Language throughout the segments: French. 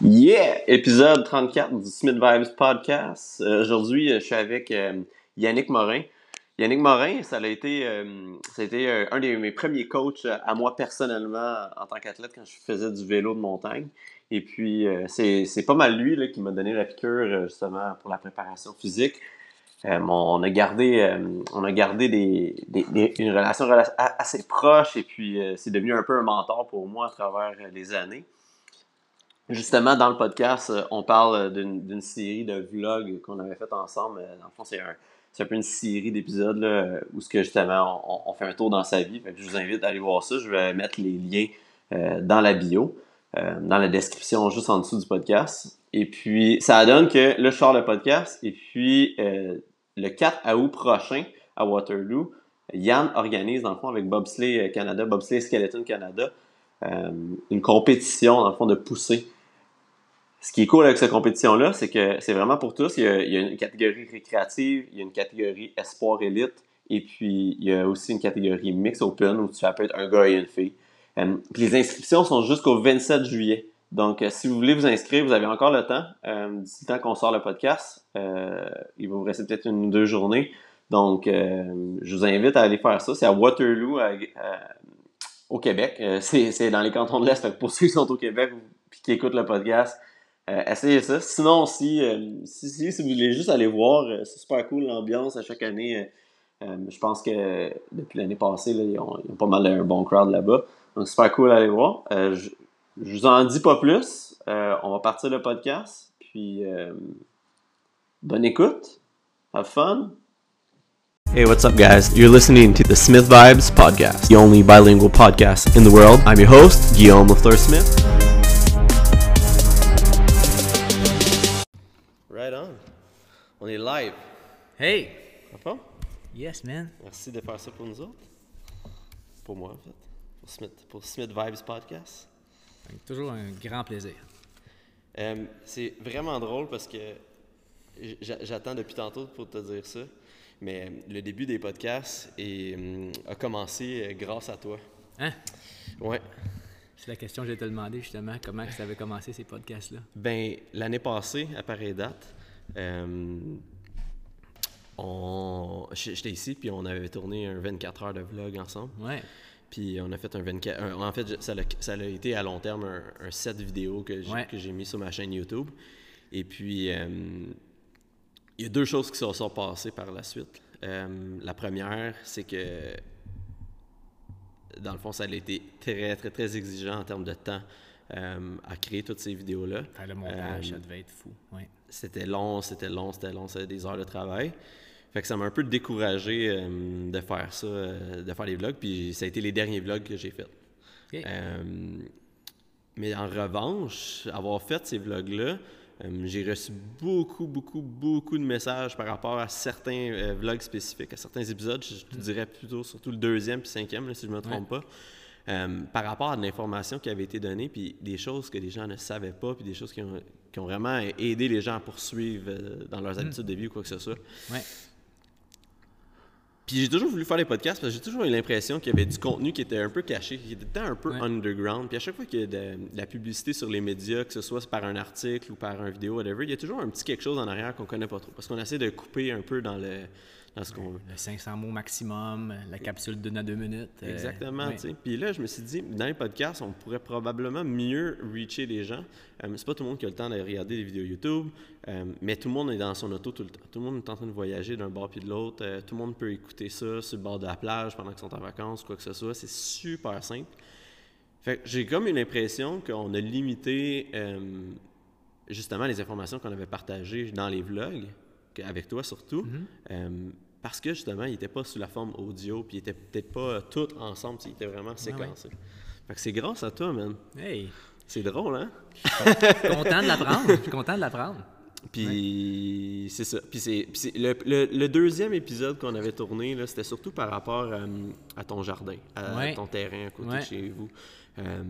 Yeah! Épisode 34 du Smith Vibes Podcast. Euh, Aujourd'hui, euh, je suis avec euh, Yannick Morin. Yannick Morin, ça a été, ça a été un de mes premiers coachs à moi personnellement en tant qu'athlète quand je faisais du vélo de montagne. Et puis, c'est pas mal lui là, qui m'a donné la piqûre justement pour la préparation physique. On a gardé, on a gardé des, une relation assez proche et puis c'est devenu un peu un mentor pour moi à travers les années. Justement, dans le podcast, euh, on parle euh, d'une série de vlogs qu'on avait fait ensemble. Euh, Dans le fond, c'est un, peu une série d'épisodes où ce que justement on, fait un tour dans sa vie. Je vous invite à aller voir ça. Je vais mettre les liens dans la bio, dans la description juste en dessous du podcast. Et puis, ça donne que là, je sors le podcast. Et puis, le 4 août prochain, à Waterloo, Yann organise, dans le fond, avec Bobsleigh Canada, Bobsleigh Skeleton Canada, une compétition, dans le fond, de poussée. Ce qui est cool avec cette compétition-là, c'est que c'est vraiment pour tous. Il y, a, une catégorie récréative, il y a une catégorie espoir élite, et puis il y a aussi une catégorie mix open où tu être un gars et une fille. Euh, les inscriptions sont jusqu'au 27 juillet. Donc, euh, si vous voulez vous inscrire, vous avez encore le temps. Euh, D'ici le temps qu'on sort le podcast, il va vous rester peut-être une ou deux journées. Donc, je vous invite à aller faire ça. C'est à Waterloo, au Québec. C'est dans les cantons de l'Est. Pour ceux qui sont au Québec puis qui écoutent le podcast, euh, essayez ça. Sinon, si, euh, si, si, si vous voulez juste aller voir, euh, c'est super cool l'ambiance à chaque année. Euh, je pense que depuis l'année passée, là, ils, ont, ils ont pas mal un bon crowd là-bas. Donc, super cool à aller voir. Je, je vous en dis pas plus. On va partir le podcast. Puis, bonne écoute. Have fun. Hey, what's up, guys? You're listening to the Smith Vibes Podcast, the only bilingual podcast in the world. I'm your host, Guillaume Lafleur Smith. On est live. Hey! D'accord? Yes, man. Merci de faire ça pour nous autres. Pour moi, en fait. Pour Smith, pour Smith Vibes Podcast. Toujours un grand plaisir. Euh, c'est vraiment drôle parce que j'attends depuis tantôt pour te dire ça, mais le début des podcasts est, hum, a commencé euh, grâce à toi. Hein? Ouais. C'est la question que j'ai te demander justement, comment ça avait commencé ces podcasts-là? Ben, l'année passée, à pareille date, euh, on... j'- j'étais ici, puis on avait tourné un 24 heures de vlog ensemble. Ouais. Puis on a fait un 24... un- en fait, ça a, ça a été à long terme un, un set vidéo que j'ai Ouais. que j'ai mis sur ma chaîne YouTube. Et puis, euh, il y a deux choses qui se sont passées par la suite. Euh, la première, c'est que, dans le fond, ça a été très, très, très exigeant en termes de temps euh, à créer toutes ces vidéos-là. Faire le montage, Euh, ça devait être fou. Ouais. c'était long, c'était long, c'était long, c'était des heures de travail. Fait que ça m'a un peu découragé euh, de faire ça, euh, de faire les vlogs, puis ça a été les derniers vlogs que j'ai faits. Euh, mais en revanche, avoir fait ces vlogs-là, euh, j'ai reçu beaucoup, beaucoup, beaucoup de messages par rapport à certains euh, vlogs spécifiques, à certains épisodes. Je te dirais plutôt surtout le deuxième puis cinquième, là, si je ne me trompe pas. Euh, par rapport à de l'information qui avait été donnée, puis des choses que les gens ne savaient pas, puis des choses qui ont, qui ont vraiment aidé les gens à poursuivre euh, dans leurs habitudes de vie ou quoi que ce soit. Ouais. Puis j'ai toujours voulu faire des podcasts parce que j'ai toujours eu l'impression qu'il y avait du contenu qui était un peu caché, qui était un peu Ouais. underground. Puis à chaque fois qu'il y a de, de la publicité sur les médias, que ce soit par un article ou par un vidéo, whatever, il y a toujours un petit quelque chose en arrière qu'on connaît pas trop. Parce qu'on essaie de couper un peu dans, le, dans ce qu'on veut. Le 500 mots maximum, la capsule d'une à deux minutes. euh, Exactement, tu sais. Puis là, je me suis dit, dans les podcasts, on pourrait probablement mieux reacher les gens. Euh, c'est pas tout le monde qui a le temps de regarder des vidéos YouTube, euh, mais tout le monde est dans son auto tout le temps. Tout le monde est en train de voyager d'un bord puis de l'autre. Euh, tout le monde peut écouter ça sur le bord de la plage pendant qu'ils sont en vacances, quoi que ce soit. C'est super simple. Fait que j'ai comme une impression qu'on a limité euh, justement les informations qu'on avait partagées dans les vlogs, avec toi surtout, euh, parce que justement, ils n'étaient pas sous la forme audio, puis ils n'étaient peut-être pas tous ensemble, tu sais, ils étaient vraiment séquencés. Fait que c'est grâce à toi, man. Hey! C'est drôle, hein? Content de l'apprendre. Je suis content de l'apprendre. Puis c'est ça. Puis c'est, le, le- le deuxième épisode qu'on avait tourné, c'était surtout par rapport euh, à ton jardin, à Ouais. ton terrain à côté Ouais. de chez vous. Euh,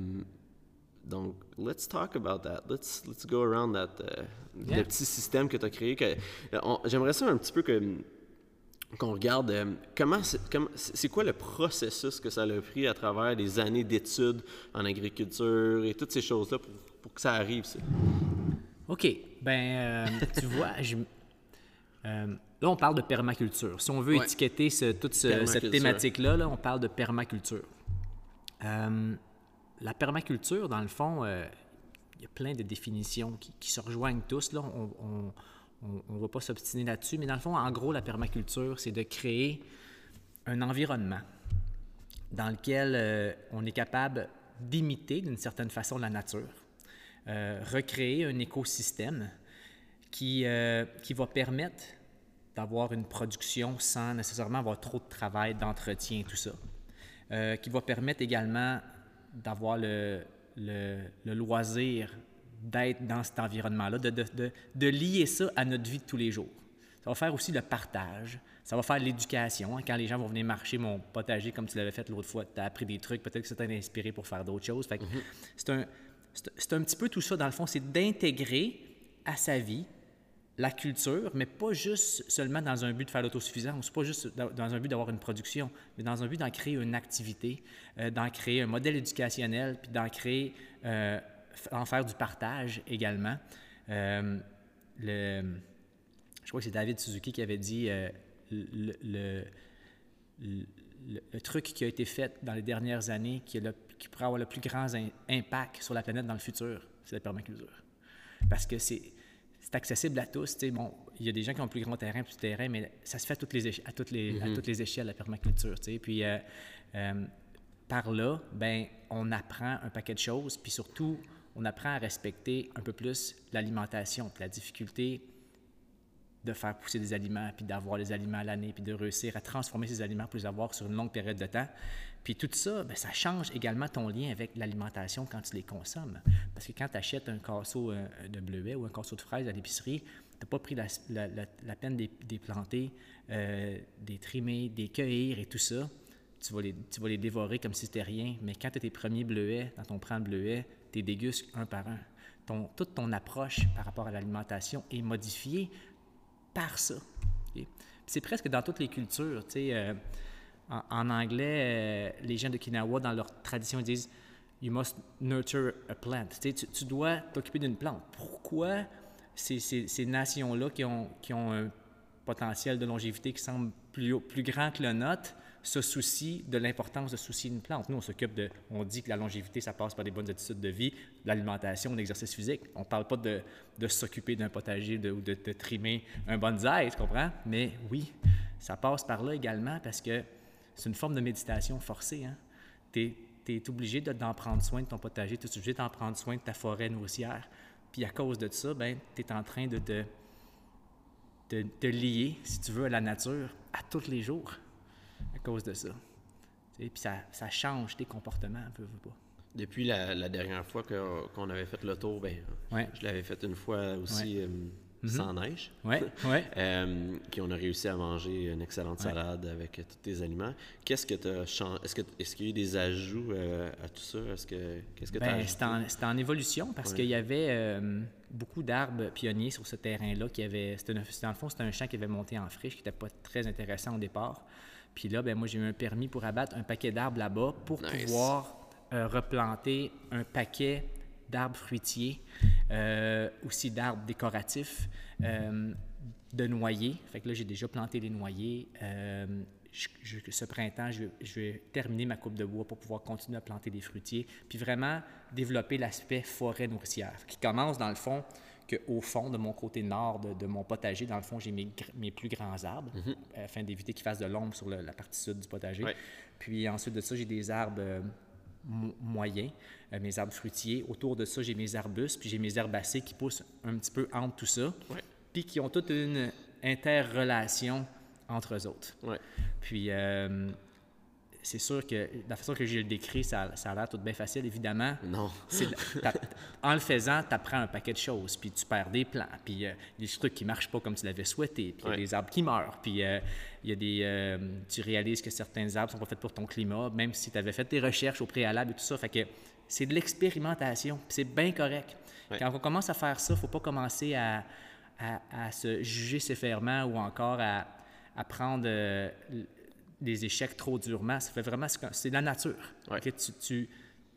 donc, let's talk about that. Let's, let's go around that, euh, Yeah. le petit système que tu as créé. euh, j'aimerais ça un petit peu que qu'on regarde euh, comment c'est, quoi le processus que ça a pris à travers des années d'études en agriculture et toutes ces choses-là pour, pour que ça arrive. ça? OK. Ben, euh, tu vois, je- euh, là, on parle de permaculture. Si on veut Ouais. étiqueter ce- toute ce- cette thématique-là, là, on parle de permaculture. La permaculture, dans le fond, il y a plein de définitions qui, qui se rejoignent tous. Là. On ne va pas s'obstiner là-dessus, mais dans le fond, en gros, la permaculture, c'est de créer un environnement dans lequel euh, on est capable d'imiter d'une certaine façon la nature, euh, recréer un écosystème qui, euh, qui va permettre d'avoir une production sans nécessairement avoir trop de travail, d'entretien, tout ça. Qui va permettre également d'avoir le, le loisir d'être dans cet environnement-là, de, de, de, de lier ça à notre vie de tous les jours. Ça va faire aussi le partage, ça va faire l'éducation. hein. Quand les gens vont venir marcher mon potager comme tu l'avais fait l'autre fois, tu as appris des trucs, peut-être que ça t'a inspiré pour faire d'autres choses. Fait que c'est un, c'est- un petit peu tout ça, dans le fond, c'est d'intégrer à sa vie la culture, mais pas juste seulement dans un but de faire l'autosuffisance, pas juste dans un but d'avoir une production, mais dans un but d'en créer une activité, euh, d'en créer un modèle éducationnel, puis d'en créer, euh, en faire du partage également. Euh, le, je crois que c'est David Suzuki qui avait dit euh, le, le- le- le- le truc qui a été fait dans les dernières années qui, est le- qui pourrait avoir le plus grand in- impact sur la planète dans le futur, c'est la permaculture. Parce que c'est accessible à tous. Bon, il y a des gens qui ont plus grand terrain, plus de terrain, mais ça se fait à toutes les, à toutes les, à toutes les échelles, la permaculture. tu sais. Puis euh, par là, ben, on apprend un paquet de choses, puis surtout, on apprend à respecter un peu plus l'alimentation, la difficulté de faire pousser des aliments, puis d'avoir les aliments à l'année, puis de réussir à transformer ces aliments pour les avoir sur une longue période de temps. Puis tout ça, ben, ça change également ton lien avec l'alimentation quand tu les consommes. Parce que quand tu achètes un casseau euh, de bleuets ou un casseau de fraises à l'épicerie, tu n'as pas pris la, la- peine de les planter, euh, des trimer, des cueillir et tout ça. Tu vas, les, tu vas les dévorer comme si c'était rien. Mais quand tu as tes premiers bleuets dans ton prend de bleuets, tu dégustes un par un. Ton, toute ton approche par rapport à l'alimentation est modifiée par ça. C'est presque dans toutes les cultures. euh, en, anglais, euh, les gens de Kinawa, dans leur tradition, disent You must nurture a plant. Tu, tu- dois t'occuper d'une plante. Pourquoi ces, ces- nations-là qui ont, qui ont un potentiel de longévité qui semble plus, plus grand que le nôtre se soucient de l'importance de soucier une plante. Nous, on s'occupe de, on dit que la longévité, ça passe par des bonnes attitudes de vie, l'alimentation, l'exercice physique. On ne parle pas de, de s'occuper d'un potager ou de, de trimer un bonsaï, tu comprends? Mais oui, ça passe par là également parce que c'est une forme de méditation forcée. Hein? Tu es, obligé de- d'en prendre soin de ton potager, tu es obligé d'en prendre soin de ta forêt nourricière. Puis à cause de ça, ben, tu es en train de te de, de lier, si tu veux, à la nature à tous les jours cause de ça. Puis ça, ça change tes comportements, veux, veux pas. Depuis la, la dernière fois qu'on avait fait le tour, ben, Ouais. je l'avais fait une fois aussi euh, sans neige. Ouais. Euh, puis on a réussi à manger une excellente salade avec tous tes aliments. Qu'est-ce que tu as changé? Est-ce qu'il y a eu des ajouts euh, à tout ça? Est-ce que qu'est-ce que Ben, c'était en, évolution parce qu'il y avait beaucoup d'arbres pionniers sur ce terrain-là. qui avait, une- dans le fond, c'était un champ qui avait monté en friche, qui n'était pas très intéressant au départ. Puis là, ben, moi, j'ai eu un permis pour abattre un paquet d'arbres là-bas pour Nice. pouvoir euh, replanter un paquet d'arbres fruitiers, euh, aussi d'arbres décoratifs, euh, de noyers. Fait que là, j'ai déjà planté les noyers. Je- je- ce printemps, je vais, je vais terminer ma coupe de bois pour pouvoir continuer à planter des fruitiers, puis vraiment développer l'aspect forêt nourricière, qui commence dans le fond qu'au fond, de mon côté nord de, de mon potager, dans le fond, j'ai mes, mes plus grands arbres, afin d'éviter qu'ils fassent de l'ombre sur le- la partie sud du potager. Ouais. Puis ensuite de ça, j'ai des arbres euh, mo- moyens, euh, mes arbres fruitiers. Autour de ça, j'ai mes arbustes, puis j'ai mes herbacées qui poussent un petit peu entre tout ça, Ouais. puis qui ont toute une interrelation entre eux autres. Ouais. Puis, euh, c'est sûr que la façon que je le décris, ça, ça a l'air tout bien facile, évidemment. Non. En le faisant, tu apprends un paquet de choses, puis tu perds des plans, puis euh, il y a des trucs qui ne marchent pas comme tu l'avais souhaité, puis il y a des arbres qui meurent, puis euh, il y a des, euh, tu réalises que certains arbres sont pas faits pour ton climat, même si tu avais fait tes recherches au préalable et tout ça. Fait que c'est de l'expérimentation, puis c'est bien correct. Ouais. Quand on commence à faire ça, il ne faut pas commencer à, à- à se juger sévèrement ou encore à, à prendre les échecs trop durement. Ça fait vraiment, c'est la nature. Ouais. Tu, tu,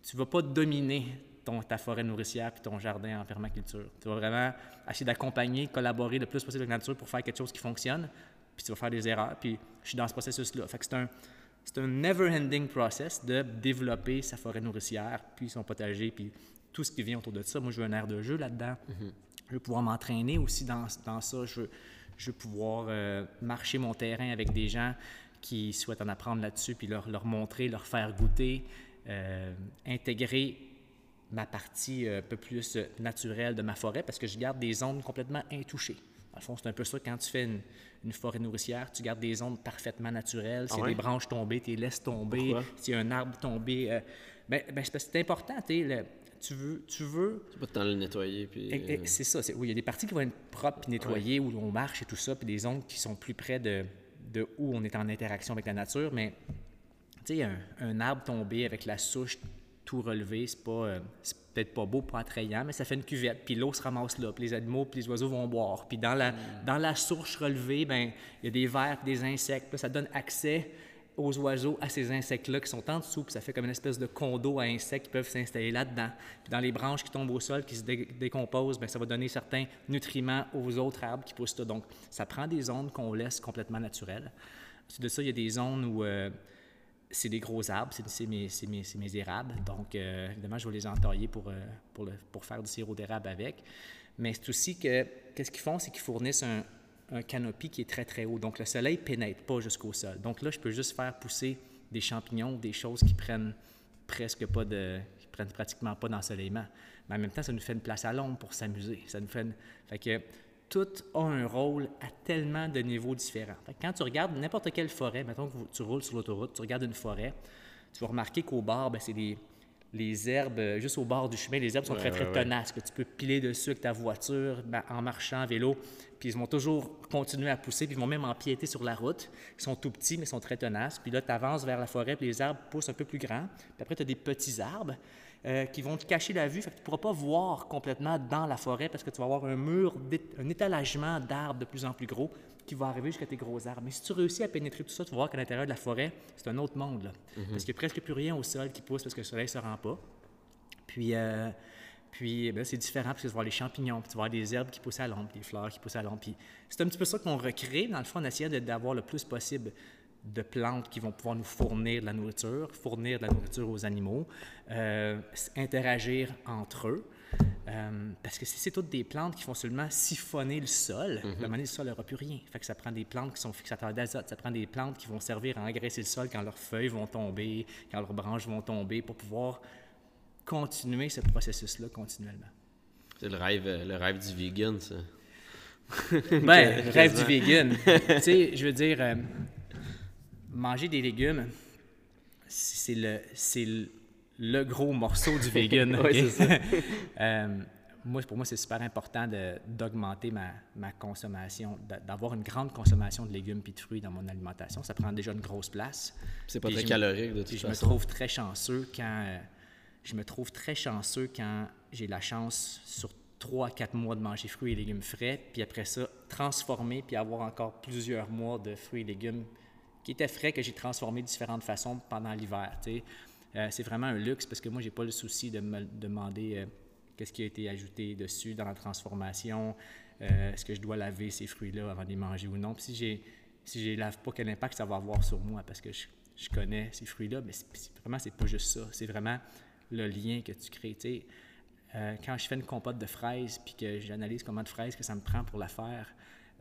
tu vas pas dominer ton, ta forêt nourricière puis ton jardin en permaculture. Tu vas vraiment essayer d'accompagner, collaborer le plus possible avec la nature pour faire quelque chose qui fonctionne, puis tu vas faire des erreurs. Puis je suis dans ce processus-là. Fait que c'est un, c'est un never-ending process de développer sa forêt nourricière, puis son potager, puis tout ce qui vient autour de ça. Moi, je veux un air de jeu là-dedans. Je veux pouvoir m'entraîner aussi dans, dans ça. Je veux, je veux pouvoir euh, marcher mon terrain avec des gens qui souhaitent en apprendre là-dessus, puis leur, leur montrer, leur faire goûter, euh, intégrer ma partie euh, un peu plus naturelle de ma forêt parce que je garde des zones complètement intouchées. Dans le fond, c'est un peu ça quand tu fais une, une forêt nourricière, tu gardes des zones parfaitement naturelles. S'il y a des branches tombées, tu les laisses tomber. S'il y a un arbre tombé, euh, ben, ben, c'est important. tu le- veux, tu veux C'est pas de temps de le nettoyer. Puis, et- et euh, C'est ça. Oui, il y a des parties qui vont être propres et nettoyées, où on marche et tout ça, puis des zones qui sont plus près de, de où on est en interaction avec la nature. Mais, tu sais, un, un arbre tombé avec la souche tout relevée, c'est pas... euh, c'est peut-être pas beau, pas attrayant, mais ça fait une cuvette, puis l'eau se ramasse là, puis les animaux, puis les oiseaux vont boire. Puis dans la, dans la souche relevée, ben il y a des vers, puis des insectes, puis là, ça donne accès aux oiseaux, à ces insectes-là qui sont en dessous, puis ça fait comme une espèce de condo à insectes qui peuvent s'installer là-dedans. Puis dans les branches qui tombent au sol, qui se dé- décomposent, bien, ça va donner certains nutriments aux autres arbres qui poussent là. Donc, ça prend des zones qu'on laisse complètement naturelles. Ensuite de ça, il y a des zones où euh, c'est des gros arbres, c'est mes, mes, mes érables. Donc, euh, évidemment, je vais les entailler pour, euh, pour faire du sirop d'érable avec. Mais c'est aussi que, qu'est-ce qu'ils font, c'est qu'ils fournissent un, un canopy qui est très, très haut. Donc, le soleil pénètre pas jusqu'au sol. Donc là, je peux juste faire pousser des champignons, des choses qui prennent presque pas de... qui prennent pratiquement pas d'ensoleillement. Mais en même temps, ça nous fait une place à l'ombre pour s'amuser. Ça nous fait une... Fait que tout a un rôle à tellement de niveaux différents. Quand tu regardes n'importe quelle forêt, mettons que tu roules sur l'autoroute, tu regardes une forêt, tu vas remarquer qu'au bord, ben, c'est des les herbes, euh, juste au bord du chemin, les herbes sont Ouais, très, très ouais, ouais. tenaces, que tu peux piler dessus avec ta voiture, ben, en marchant, en vélo, puis ils vont toujours continuer à pousser, puis ils vont même empiéter sur la route. Ils sont tout petits, mais ils sont très tenaces. Puis là, tu avances vers la forêt, puis les arbres poussent un peu plus grands. Puis après, tu as des petits arbres euh, qui vont te cacher la vue, fait que tu ne pourras pas voir complètement dans la forêt parce que tu vas avoir un mur, un étalagement d'arbres de plus en plus gros qui va arriver jusqu'à tes gros arbres. Mais si tu réussis à pénétrer tout ça, tu vas voir qu'à l'intérieur de la forêt, c'est un autre monde. Là. Parce qu'il n'y a presque plus rien au sol qui pousse parce que le soleil ne se rend pas. Puis, euh, puis ben, c'est différent parce que tu vas voir les champignons, puis tu vas voir des herbes qui poussent à l'ombre, des fleurs qui poussent à l'ombre. C'est un petit peu ça qu'on recrée, dans le fond, en essayant de- d'avoir le plus possible de plantes qui vont pouvoir nous fournir de la nourriture, fournir de la nourriture aux animaux, euh, interagir entre eux. Euh, parce que si c'est toutes des plantes qui font seulement siphonner le sol, à un moment donné, le sol n'aura plus rien. Fait que ça prend des plantes qui sont fixateurs d'azote, ça prend des plantes qui vont servir à engraisser le sol quand leurs feuilles vont tomber, quand leurs branches vont tomber, pour pouvoir continuer ce processus-là continuellement. C'est le rêve, euh, le rêve du vegan, ça. Ben, le rêve du vegan. tu sais, je veux dire, euh, manger des légumes, c'est le, c'est le, le gros morceau du vegan. Ouais, ok? c'est ça. Euh, moi, pour moi, c'est super important d'augmenter ma, ma consommation, d'a- d'avoir une grande consommation de légumes et de fruits dans mon alimentation. Ça prend déjà une grosse place. C'est pas Puis très calorique, de toute puis je me façon. trouve très chanceux quand euh, je me trouve très chanceux quand j'ai la chance sur 3 à 4 mois de manger fruits et légumes frais, puis après ça, transformer, puis avoir encore plusieurs mois de fruits et légumes qui étaient frais, que j'ai transformés de différentes façons pendant l'hiver. Euh, c'est vraiment un luxe parce que moi, j'ai pas le souci de me demander euh, qu'est-ce qui a été ajouté dessus dans la transformation, euh, est-ce que je dois laver ces fruits-là avant de les manger ou non. Puis si j'ai si je les lave pas, quel impact ça va avoir sur moi parce que je, je connais ces fruits-là, mais c'est, vraiment, c'est pas juste ça. C'est vraiment le lien que tu crées. quand je fais une compote de fraises puis que j'analyse comment de fraises que ça me prend pour la faire,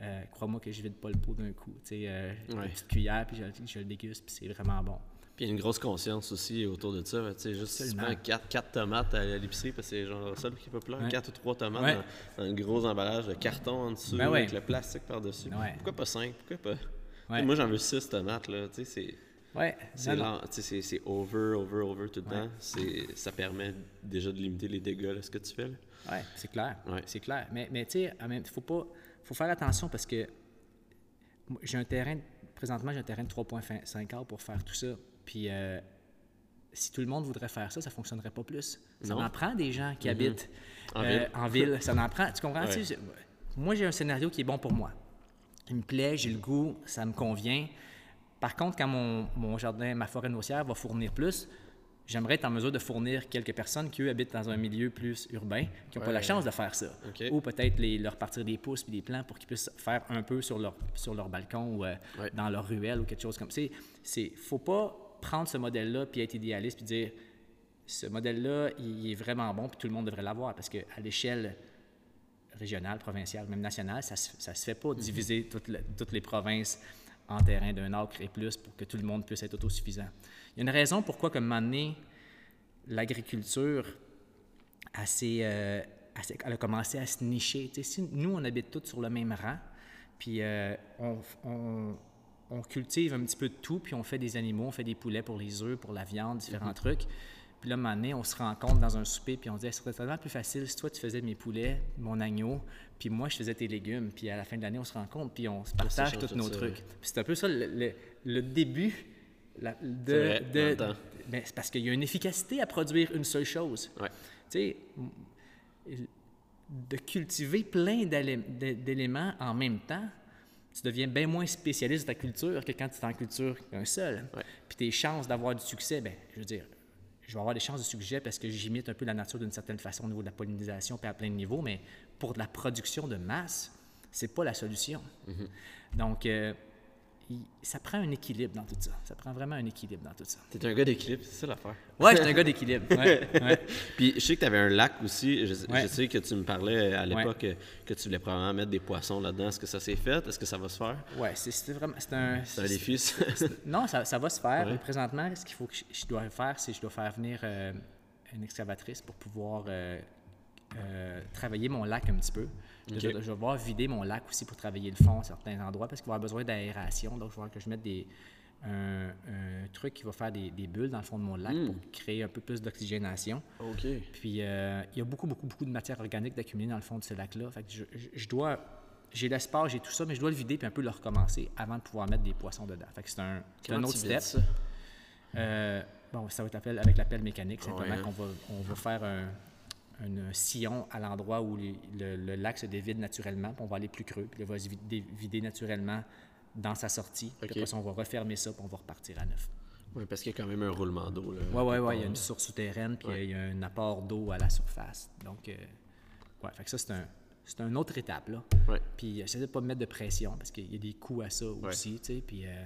euh, crois-moi que je vide pas le pot d'un coup. Tu sais, euh, Ouais. Une petite cuillère, puis je, je le déguste, puis c'est vraiment bon. Puis il y a une grosse conscience aussi autour de ça. Tu sais, juste si tu Absolument. prends 4, quatre tomates à l'épicerie, parce que c'est genre ça qui est populaire, Ouais. 4 ou 3 tomates Ouais. dans, dans un gros emballage de carton en dessous, Ben ouais. avec le plastique par-dessus. Pourquoi pas 5? Pourquoi pas... Moi, j'en veux 6 tomates, là. Tu sais, c'est... Ouais, C'est over, over, over tout le temps. Ça permet déjà de limiter les dégâts, là, ce que tu fais. Ouais, c'est clair. Ouais. C'est clair. Mais, mais tu sais, il faut pas. faut faire attention parce que j'ai un terrain. Présentement, j'ai un terrain de 3,5 acres pour faire tout ça. Puis euh, si tout le monde voudrait faire ça, ça ne fonctionnerait pas plus. Ça Non. en prend des gens qui habitent En euh, ville. en ville. Ça en prend. Tu comprends? Ouais. Tu sais, je- moi, j'ai un scénario qui est bon pour moi. Il me plaît, j'ai le goût, ça me convient. Par contre, quand mon, mon jardin, ma forêt nourricière va fournir plus, j'aimerais être en mesure de fournir quelques personnes qui, eux, habitent dans un milieu plus urbain, qui n'ont pas la chance de faire ça. Ou peut-être leur partir des pouces puis des plans pour qu'ils puissent faire un peu sur leur, sur leur balcon ou euh, Ouais. dans leur ruelle ou quelque chose comme ça. Il ne faut pas prendre ce modèle-là puis être idéaliste puis dire ce modèle-là, il est vraiment bon puis tout le monde devrait l'avoir parce qu'à l'échelle régionale, provinciale, même nationale, ça ça se fait pas diviser toutes, le- toutes les provinces en terrain d'un acre et plus pour que tout le monde puisse être autosuffisant. Il y a une raison pourquoi, comme donné, l'agriculture euh, elle a commencé à se nicher. Si nous, on habite tous sur le même rang, puis euh, on, on- on cultive un petit peu de tout, puis on fait des animaux, on fait des poulets pour les œufs, pour la viande, différents trucs. Puis là, un moment donné, on se rencontre dans un souper, puis on se dit, ce serait tellement plus facile si toi, tu faisais mes poulets, mon agneau, puis moi, je faisais tes légumes. Puis à la fin de l'année, on se rencontre, puis on se partage tous nos ça, trucs. Puis c'est un peu ça le, le- le début la- de... Vrai, temps. ben, c'est parce qu'il y a une efficacité à produire une seule chose. Ouais. Tu sais, de cultiver plein d'élé- d'é- d'éléments en même temps, tu deviens bien moins spécialiste de ta culture que quand tu es en culture qu'un seul. Ouais. Puis tes chances d'avoir du succès, ben, je veux dire, je vais avoir des chances de succès parce que j'imite un peu la nature d'une certaine façon au niveau de la pollinisation puis à plein de niveaux, mais pour de la production de masse, c'est pas la solution. Donc, euh, ça prend un équilibre dans tout ça. Ça prend vraiment un équilibre dans tout ça. T'es un gars d'équilibre, c'est ça l'affaire. Ouais, je suis un gars d'équilibre. Ouais, ouais. Puis je sais que tu avais un lac aussi. Je, sais que tu me parlais à l'époque que tu voulais probablement mettre des poissons là-dedans. Est-ce que ça s'est fait? Est-ce que ça va se faire? Ouais, c'est vraiment. C'est un. Un défi. Non, ça, ça va se faire. Ouais. Présentement, ce qu'il faut que je, je dois faire, c'est que je dois faire venir euh, une excavatrice pour pouvoir euh, euh, travailler mon lac un petit peu. Je, je vais devoir vider mon lac aussi pour travailler le fond à certains endroits parce qu'il va avoir besoin d'aération. Donc, je vais voir que je mette des, un, un truc qui va faire des, des bulles dans le fond de mon lac pour créer un peu plus d'oxygénation. OK. Puis euh, il y a beaucoup, beaucoup, beaucoup de matière organique d'accumuler dans le fond de ce lac-là. Fait que je, je- je dois. J'ai l'espace, j'ai tout ça, mais je dois le vider puis un peu le recommencer avant de pouvoir mettre des poissons dedans. Fait que c'est un, c'est un autre step. ça? Euh, bon, ça va être avec la pelle mécanique, simplement Ouais, qu'on va, on va faire un, un sillon à l'endroit où les- le, le lac se dévide naturellement, puis on va aller plus creux, puis il va se vider, naturellement dans sa sortie. Puis Ok. après ça, on va refermer ça, puis on va repartir à neuf. Oui, parce qu'il y a quand même un roulement d'eau. là. Oui, oui, oui. Il y a une source souterraine, puis Ouais. il y a un apport d'eau à la surface. Donc, euh, ouais, fait que ça, c'est un, c'est une autre étape, là. Ouais. Puis, j'essaie de pas me mettre de pression, parce qu'il y a des coûts à ça aussi, tu sais. Puis, euh,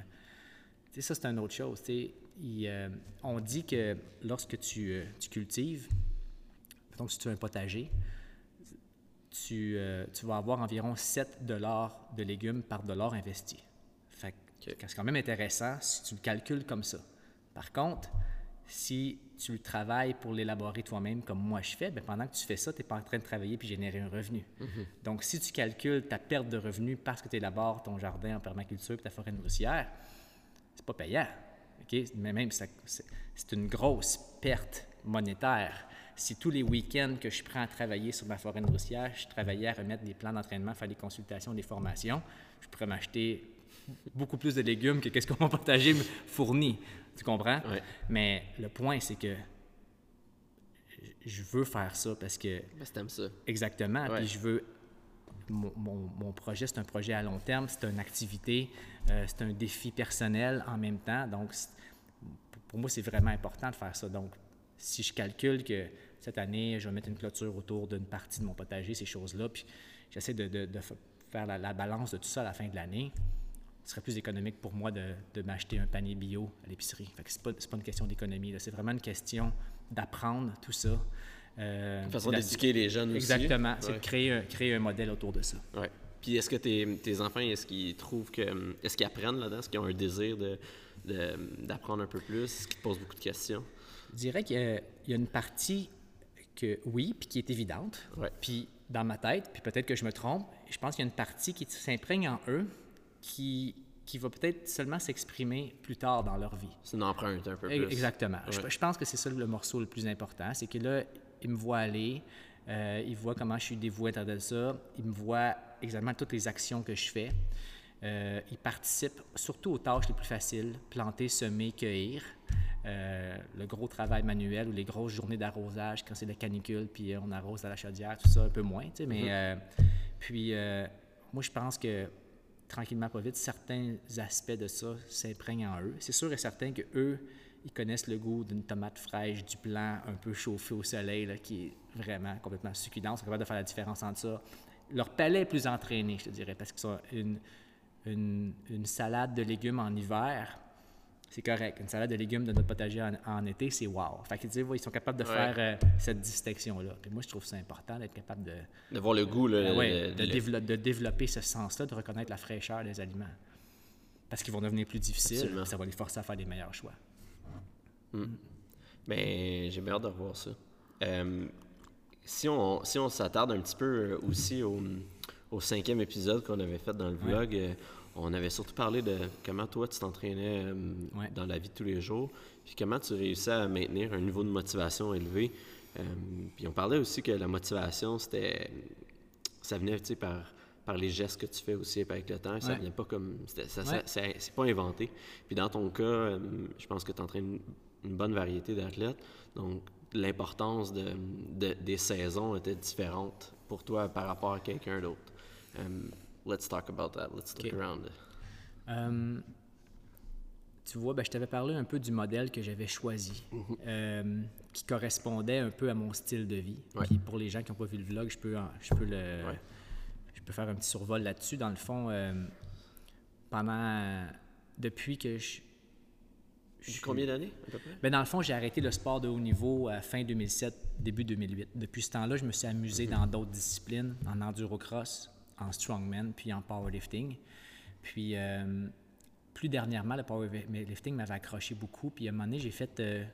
ça, c'est une autre chose, tu sais. Il, euh, on dit que lorsque tu, euh, tu cultives, donc si tu as un potager, tu, euh, tu vas avoir environ 7 de légumes par dollar investi. Fait que c'est quand même intéressant si tu le calcules comme ça. Par contre, si tu le travailles pour l'élaborer toi-même comme moi je fais, bien, pendant que tu fais ça, tu n'es pas en train de travailler puis générer un revenu. Donc, si tu calcules ta perte de revenus parce que tu élabores ton jardin en permaculture et ta forêt nourricière, c'est pas payant. Mais même, c'est une grosse perte monétaire. Si tous les week-ends que je prends à travailler sur ma forêt nourricière, je travaillais à remettre des plans d'entraînement, faire des consultations, des formations, je pourrais m'acheter beaucoup plus de légumes que qu'est-ce que mon potager me fournit. Tu comprends? Ouais. Mais le point, c'est que je veux faire ça parce que Ben, ça. Exactement. Ouais. Puis je veux. Mon, mon- mon projet, c'est un projet à long terme, c'est une activité, euh, c'est un défi personnel en même temps. Donc, pour moi, c'est vraiment important de faire ça. Donc, si je calcule que cette année, je vais mettre une clôture autour d'une partie de mon potager, ces choses-là, puis j'essaie de, de- de fa- faire la, la balance de tout ça à la fin de l'année, ce serait plus économique pour moi de, de m'acheter un panier bio à l'épicerie. Fait que c'est pas, pas une question d'économie, c'est vraiment une question d'apprendre tout ça. Euh, Une façon d'éduquer les jeunes aussi. Exactement, c'est Ouais. de créer un, créer un modèle autour de ça. Ouais. Puis est-ce que tes, tes enfants, est-ce qu'ils trouvent que. Est-ce qu'ils apprennent là-dedans? Est-ce qu'ils ont un désir de, de- d'apprendre un peu plus? Est-ce qu'ils te posent beaucoup de questions? Je dirais qu'il y a une partie que oui, puis qui est évidente, Ouais. puis dans ma tête, puis peut-être que je me trompe, je pense qu'il y a une partie qui s'imprègne en eux qui, qui va peut-être seulement s'exprimer plus tard dans leur vie. C'est une empreinte un peu plus. Exactement. Je, Ouais. je pense que c'est ça le morceau le plus important. C'est que là, ils me voient aller, euh, ils voient comment je suis dévoué à ça, ils me voient exactement toutes les actions que je fais. Euh, ils participent surtout aux tâches les plus faciles, planter, semer, cueillir. Euh, le gros travail manuel ou les grosses journées d'arrosage quand c'est la canicule, puis euh, on arrose à la chaudière, tout ça, un peu moins. Mais euh, puis, moi, je pense que tranquillement, pas vite, certains aspects de ça s'imprègnent en eux. C'est sûr et certain que eux, ils connaissent le goût d'une tomate fraîche, du blanc un peu chauffé au soleil, là, qui est vraiment complètement succulent. Ils sont capables de faire la différence entre ça. Leur palais est plus entraîné, je te dirais, parce qu'ils sont une, une, une salade de légumes en hiver, c'est correct. Une salade de légumes de notre potager en, en été, c'est wow. Fait qu'ils ouais, ils sont capables de Ouais. faire euh, cette distinction-là. Puis moi, je trouve ça important d'être capable de, De voir le goût, là. ah ouais, le- de, le- dévelop- de développer ce sens-là, de reconnaître la fraîcheur des aliments. Parce qu'ils vont devenir plus difficiles, ça va les forcer à faire des meilleurs choix. Ben, j'ai hâte de revoir ça. Euh, si on si on s'attarde un petit peu euh, aussi au, au cinquième épisode qu'on avait fait dans le vlog, on avait surtout parlé de comment toi tu t'entraînais euh, Ouais. dans la vie de tous les jours, puis comment tu réussis à maintenir un niveau de motivation élevé. Euh, puis on parlait aussi que la motivation, c'était ça venait par, par les gestes que tu fais aussi avec le temps. Ça Ouais. venait pas comme. ça- Ouais. c'est pas inventé. Puis dans ton cas, euh, je pense que tu entraînes une bonne variété d'athlètes. Donc, l'importance de, de- des saisons était différente pour toi par rapport à quelqu'un d'autre. Let's talk about that. Let's look Ok. around. Euh, tu vois, ben, je t'avais parlé un peu du modèle que j'avais choisi, euh, qui correspondait un peu à mon style de vie. Ouais. Puis pour les gens qui n'ont pas vu le vlog, je peux, je peux, le, Ouais. je peux faire un petit survol là-dessus. Dans le fond, euh, pendant. Depuis que je. je suis- Combien d'années, à peu près? Ben, dans le fond, j'ai arrêté le sport de haut niveau à fin 2007, début 2008. Depuis ce temps-là, je me suis amusé dans d'autres disciplines, en endurocross, en strongman, puis en powerlifting. Puis, euh, plus dernièrement, le powerlifting m'avait accroché beaucoup. Puis, à un moment donné, j'ai fait, euh,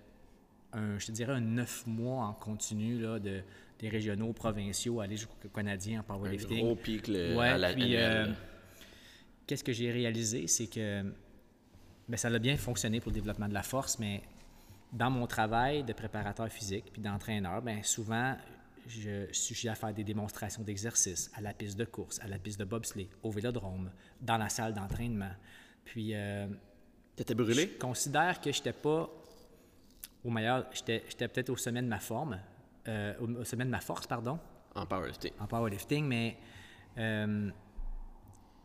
un, je te dirais, un neuf mois en continu là, de, des régionaux, provinciaux, aller jusqu'au Canadien en Un powerlifting. gros pic le, Ouais, à la puis, annuel, euh, qu'est-ce que j'ai réalisé, c'est que ben, ça a bien fonctionné pour le développement de la force, mais dans mon travail de préparateur physique puis d'entraîneur, ben, souvent, je suis à faire des démonstrations d'exercices à la piste de course, à la piste de bobsleigh, au vélodrome, dans la salle d'entraînement. Puis, euh, T'étais brûlé? je considère que je n'étais pas au meilleur, j'étais j'étais peut-être au sommet de ma forme, euh, au, au sommet de ma force, pardon, En powerlifting. en powerlifting, mais euh,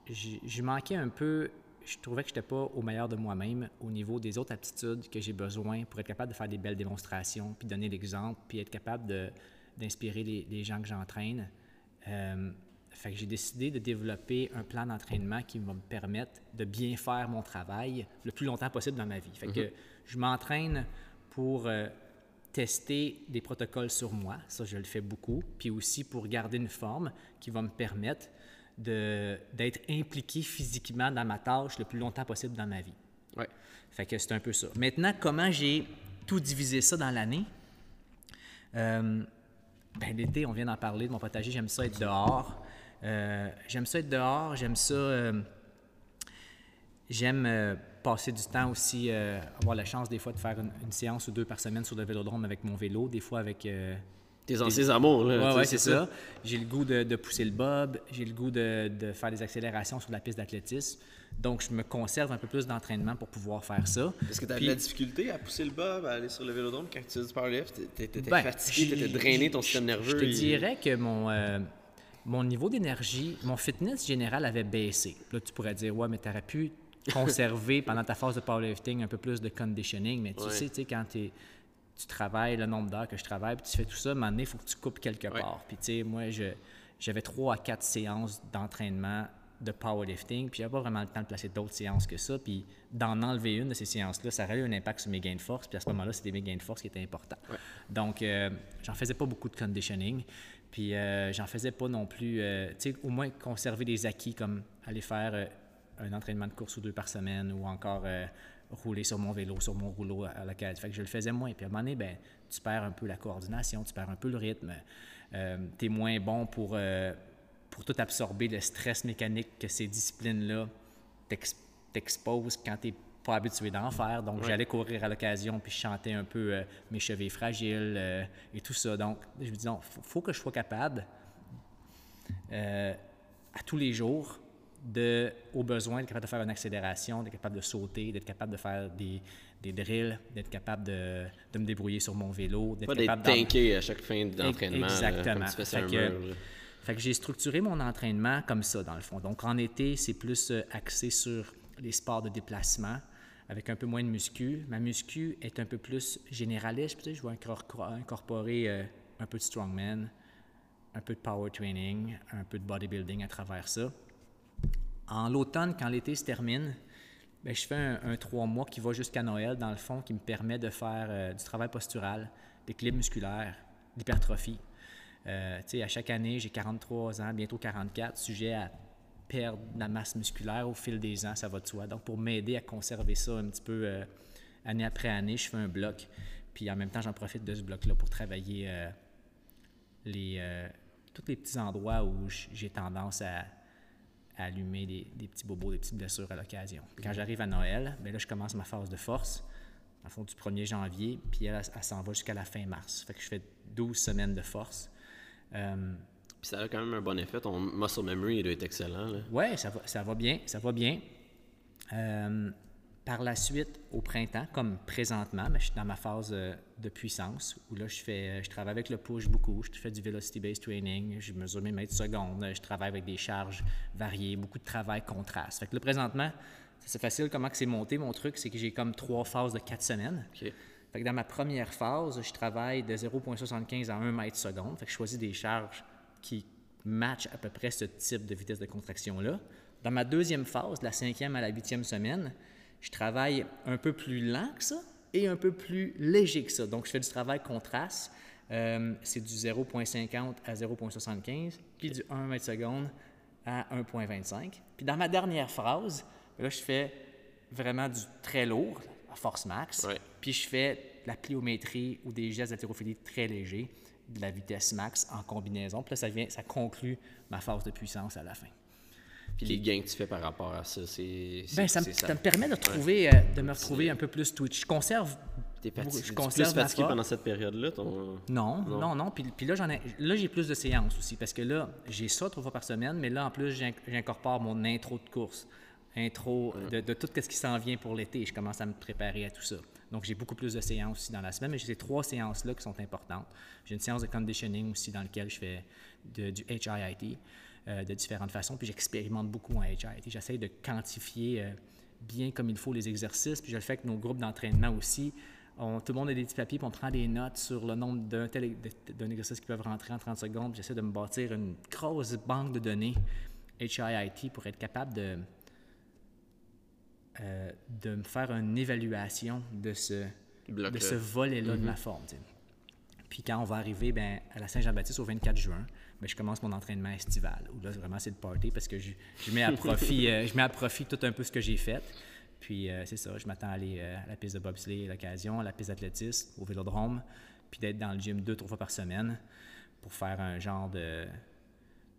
j'ai manqué un peu. Je trouvais que je n'étais pas au meilleur de moi-même au niveau des autres aptitudes que j'ai besoin pour être capable de faire des belles démonstrations, puis donner l'exemple, puis être capable de- d'inspirer les, les gens que j'entraîne. Euh, fait que j'ai décidé de développer un plan d'entraînement qui va me permettre de bien faire mon travail le plus longtemps possible dans ma vie. Fait que je m'entraîne pour euh, tester des protocoles sur moi, ça je le fais beaucoup, puis aussi pour garder une forme qui va me permettre de- d'être impliqué physiquement dans ma tâche le plus longtemps possible dans ma vie. Ouais. Fait que c'est un peu ça. Maintenant, comment j'ai tout divisé ça dans l'année? Euh, ben, l'été, on vient d'en parler de mon potager, j'aime ça être dehors. Euh, j'aime ça être dehors, j'aime ça. euh, j'aime euh, passer du temps aussi, avoir la chance des fois de faire une, une séance ou deux par semaine sur le vélodrome avec mon vélo, des fois avec. Tes anciens amours, là. Ouais, c'est ça. J'ai le goût de, de pousser le bob, j'ai le goût de, de faire des accélérations sur la piste d'athlétisme. Donc, je me conserve un peu plus d'entraînement pour pouvoir faire ça. Est-ce que tu Puis- de la difficulté à pousser le bob, à aller sur le vélodrome quand tu faisais du powerlift? T'étais t'étais Ben, fatigué, j'ai- t'étais drainé, ton système nerveux. Je te dirais que mon, euh, mon niveau d'énergie, mon fitness général avait baissé. Là, tu pourrais dire, ouais, mais tu aurais pu conserver pendant ta phase de powerlifting un peu plus de conditioning. Mais tu Ouais. sais, tu sais, quand tu travailles le nombre d'heures que je travaille, puis tu fais tout ça, à un moment donné, il faut que tu coupes quelque Ouais. part. Puis, tu sais, moi, j'avais trois à quatre séances d'entraînement de powerlifting, puis j'avais pas vraiment le temps de placer d'autres séances que ça. Puis, d'en enlever une de ces séances-là, ça aurait eu un impact sur mes gains de force. Puis, à ce moment-là, c'était mes gains de force qui étaient importants. Donc, euh, j'en faisais pas beaucoup de conditioning. Puis, euh, j'en faisais pas non plus, euh, tu sais, au moins conserver des acquis comme aller faire euh, un entraînement de course ou deux par semaine ou encore euh, rouler sur mon vélo, sur mon rouleau à, à l'occasion. Fait que je le faisais moins. Puis à un moment donné, ben, tu perds un peu la coordination, tu perds un peu le rythme. tu es moins bon pour, pour tout absorber le stress mécanique que ces disciplines-là t'ex- t'exposent quand tu n'es pas habitué d'en faire. Donc, j'allais courir à l'occasion puis je chantais un peu euh, mes chevilles fragiles euh, et tout ça. Donc, je me dis, non, faut, faut que je sois capable euh, à tous les jours de, au besoin, d'être capable de faire une accélération, d'être capable de sauter, d'être capable de faire des, des drills, d'être capable de, de me débrouiller sur mon vélo, d'être d'être capable d'en- tanké à chaque fin d'entraînement. là, Exactement. Comme tu fais sur Fait un que- mur, là. Fait que j'ai structuré mon entraînement comme ça, dans le fond. Donc, en été, c'est plus euh, axé sur les sports de déplacement. avec un peu moins de muscu. Ma muscu est un peu plus généraliste. je vais incorporer euh, un peu de strongman, un peu de power training, un peu de bodybuilding à travers ça. En l'automne, quand l'été se termine, ben, je fais un, trois mois qui va jusqu'à Noël, dans le fond, qui me permet de faire euh, du travail postural, d'équilibre musculaire, d'hypertrophie. Euh, à chaque année, j'ai 43 ans, bientôt 44, sujet à perdre de la masse musculaire au fil des ans, ça va de soi. Donc, pour m'aider à conserver ça un petit peu euh, année après année, je fais un bloc. Puis en même temps, j'en profite de ce bloc-là pour travailler les, tous les petits endroits où j'ai tendance à, allumer des, petits bobos, des petites blessures à l'occasion. Quand j'arrive à Noël, bien là, je commence ma phase de force, à fond du 1er janvier, puis elle, s'en va jusqu'à la fin mars. Fait que je fais 12 semaines de force. Euh, puis ça a quand même un bon effet. Ton muscle memory doit être excellent. Oui, ça va, ça va bien. Ça va bien. Euh, par la suite, au printemps, comme présentement, mais je suis dans ma phase euh, de puissance où là, je, fais, je travaille avec le push beaucoup. Je fais du velocity-based training, je mesure mes mètres secondes, je travaille avec des charges variées, beaucoup de travail contraste. Fait que là, présentement, c'est facile comment c'est monté. Mon truc, c'est que j'ai comme trois phases de quatre semaines. Fait que dans ma première phase, je travaille de 0,75 à 1 mètre seconde. Fait que je choisis des charges qui matchent à peu près ce type de vitesse de contraction-là. Dans ma deuxième phase, de la cinquième à la huitième semaine, je travaille un peu plus lent que ça et un peu plus léger que ça. Donc, je fais du travail contraste. Euh, c'est du 0,50 à 0,75, puis du 1 mètre seconde à 1,25. Puis dans ma dernière phrase, là, je fais vraiment du très lourd, force max. Puis je fais de la pliométrie ou des gestes d'haltérophilie très légers, de la vitesse max en combinaison. Puis là, ça, vient, ça conclut ma phase de puissance à la fin. Puis les gains que tu fais par rapport à ça, c'est. Ben, ça, me, permet de, trouver, euh, de me retrouver un peu plus Twitch. Je conserve. T'es fatigué, je conserve plus fatigué pendant cette période-là? Ton... Non, non, non, Puis, puis là, j'en ai, là, j'ai plus de séances aussi parce que là, j'ai ça trois fois par semaine, mais là, en plus, j'incorpore mon intro de course, intro de, tout ce qui s'en vient pour l'été. Je commence à me préparer à tout ça. Donc, j'ai beaucoup plus de séances aussi dans la semaine, mais j'ai ces trois séances-là qui sont importantes. J'ai une séance de conditioning aussi dans laquelle je fais du HIIT. Euh, de différentes façons. Puis j'expérimente beaucoup en HIIT. J'essaie de quantifier euh, bien comme il faut les exercices. Puis je le fais avec nos groupes d'entraînement aussi. On, tout le monde a des petits papiers, puis on prend des notes sur le nombre d'un tel d'un exercice qui peuvent rentrer en 30 secondes. J'essaie de me bâtir une grosse banque de données HIIT pour être capable de, euh, de me faire une évaluation de ce, de ce volet-là de ma mm-hmm. forme. Puis quand on va arriver ben, à la Saint-Jean-Baptiste au 24 juin, ben, je commence mon entraînement estival. Où là, vraiment, c'est le party parce que je, mets à profit, euh, je mets à profit tout un peu ce que j'ai fait. Puis euh, c'est ça, je m'attends à aller euh, à la piste de bobsleigh à l'occasion, à la piste d'athlétisme, au vélodrome, puis d'être dans le gym deux, trois fois par semaine pour faire un genre de,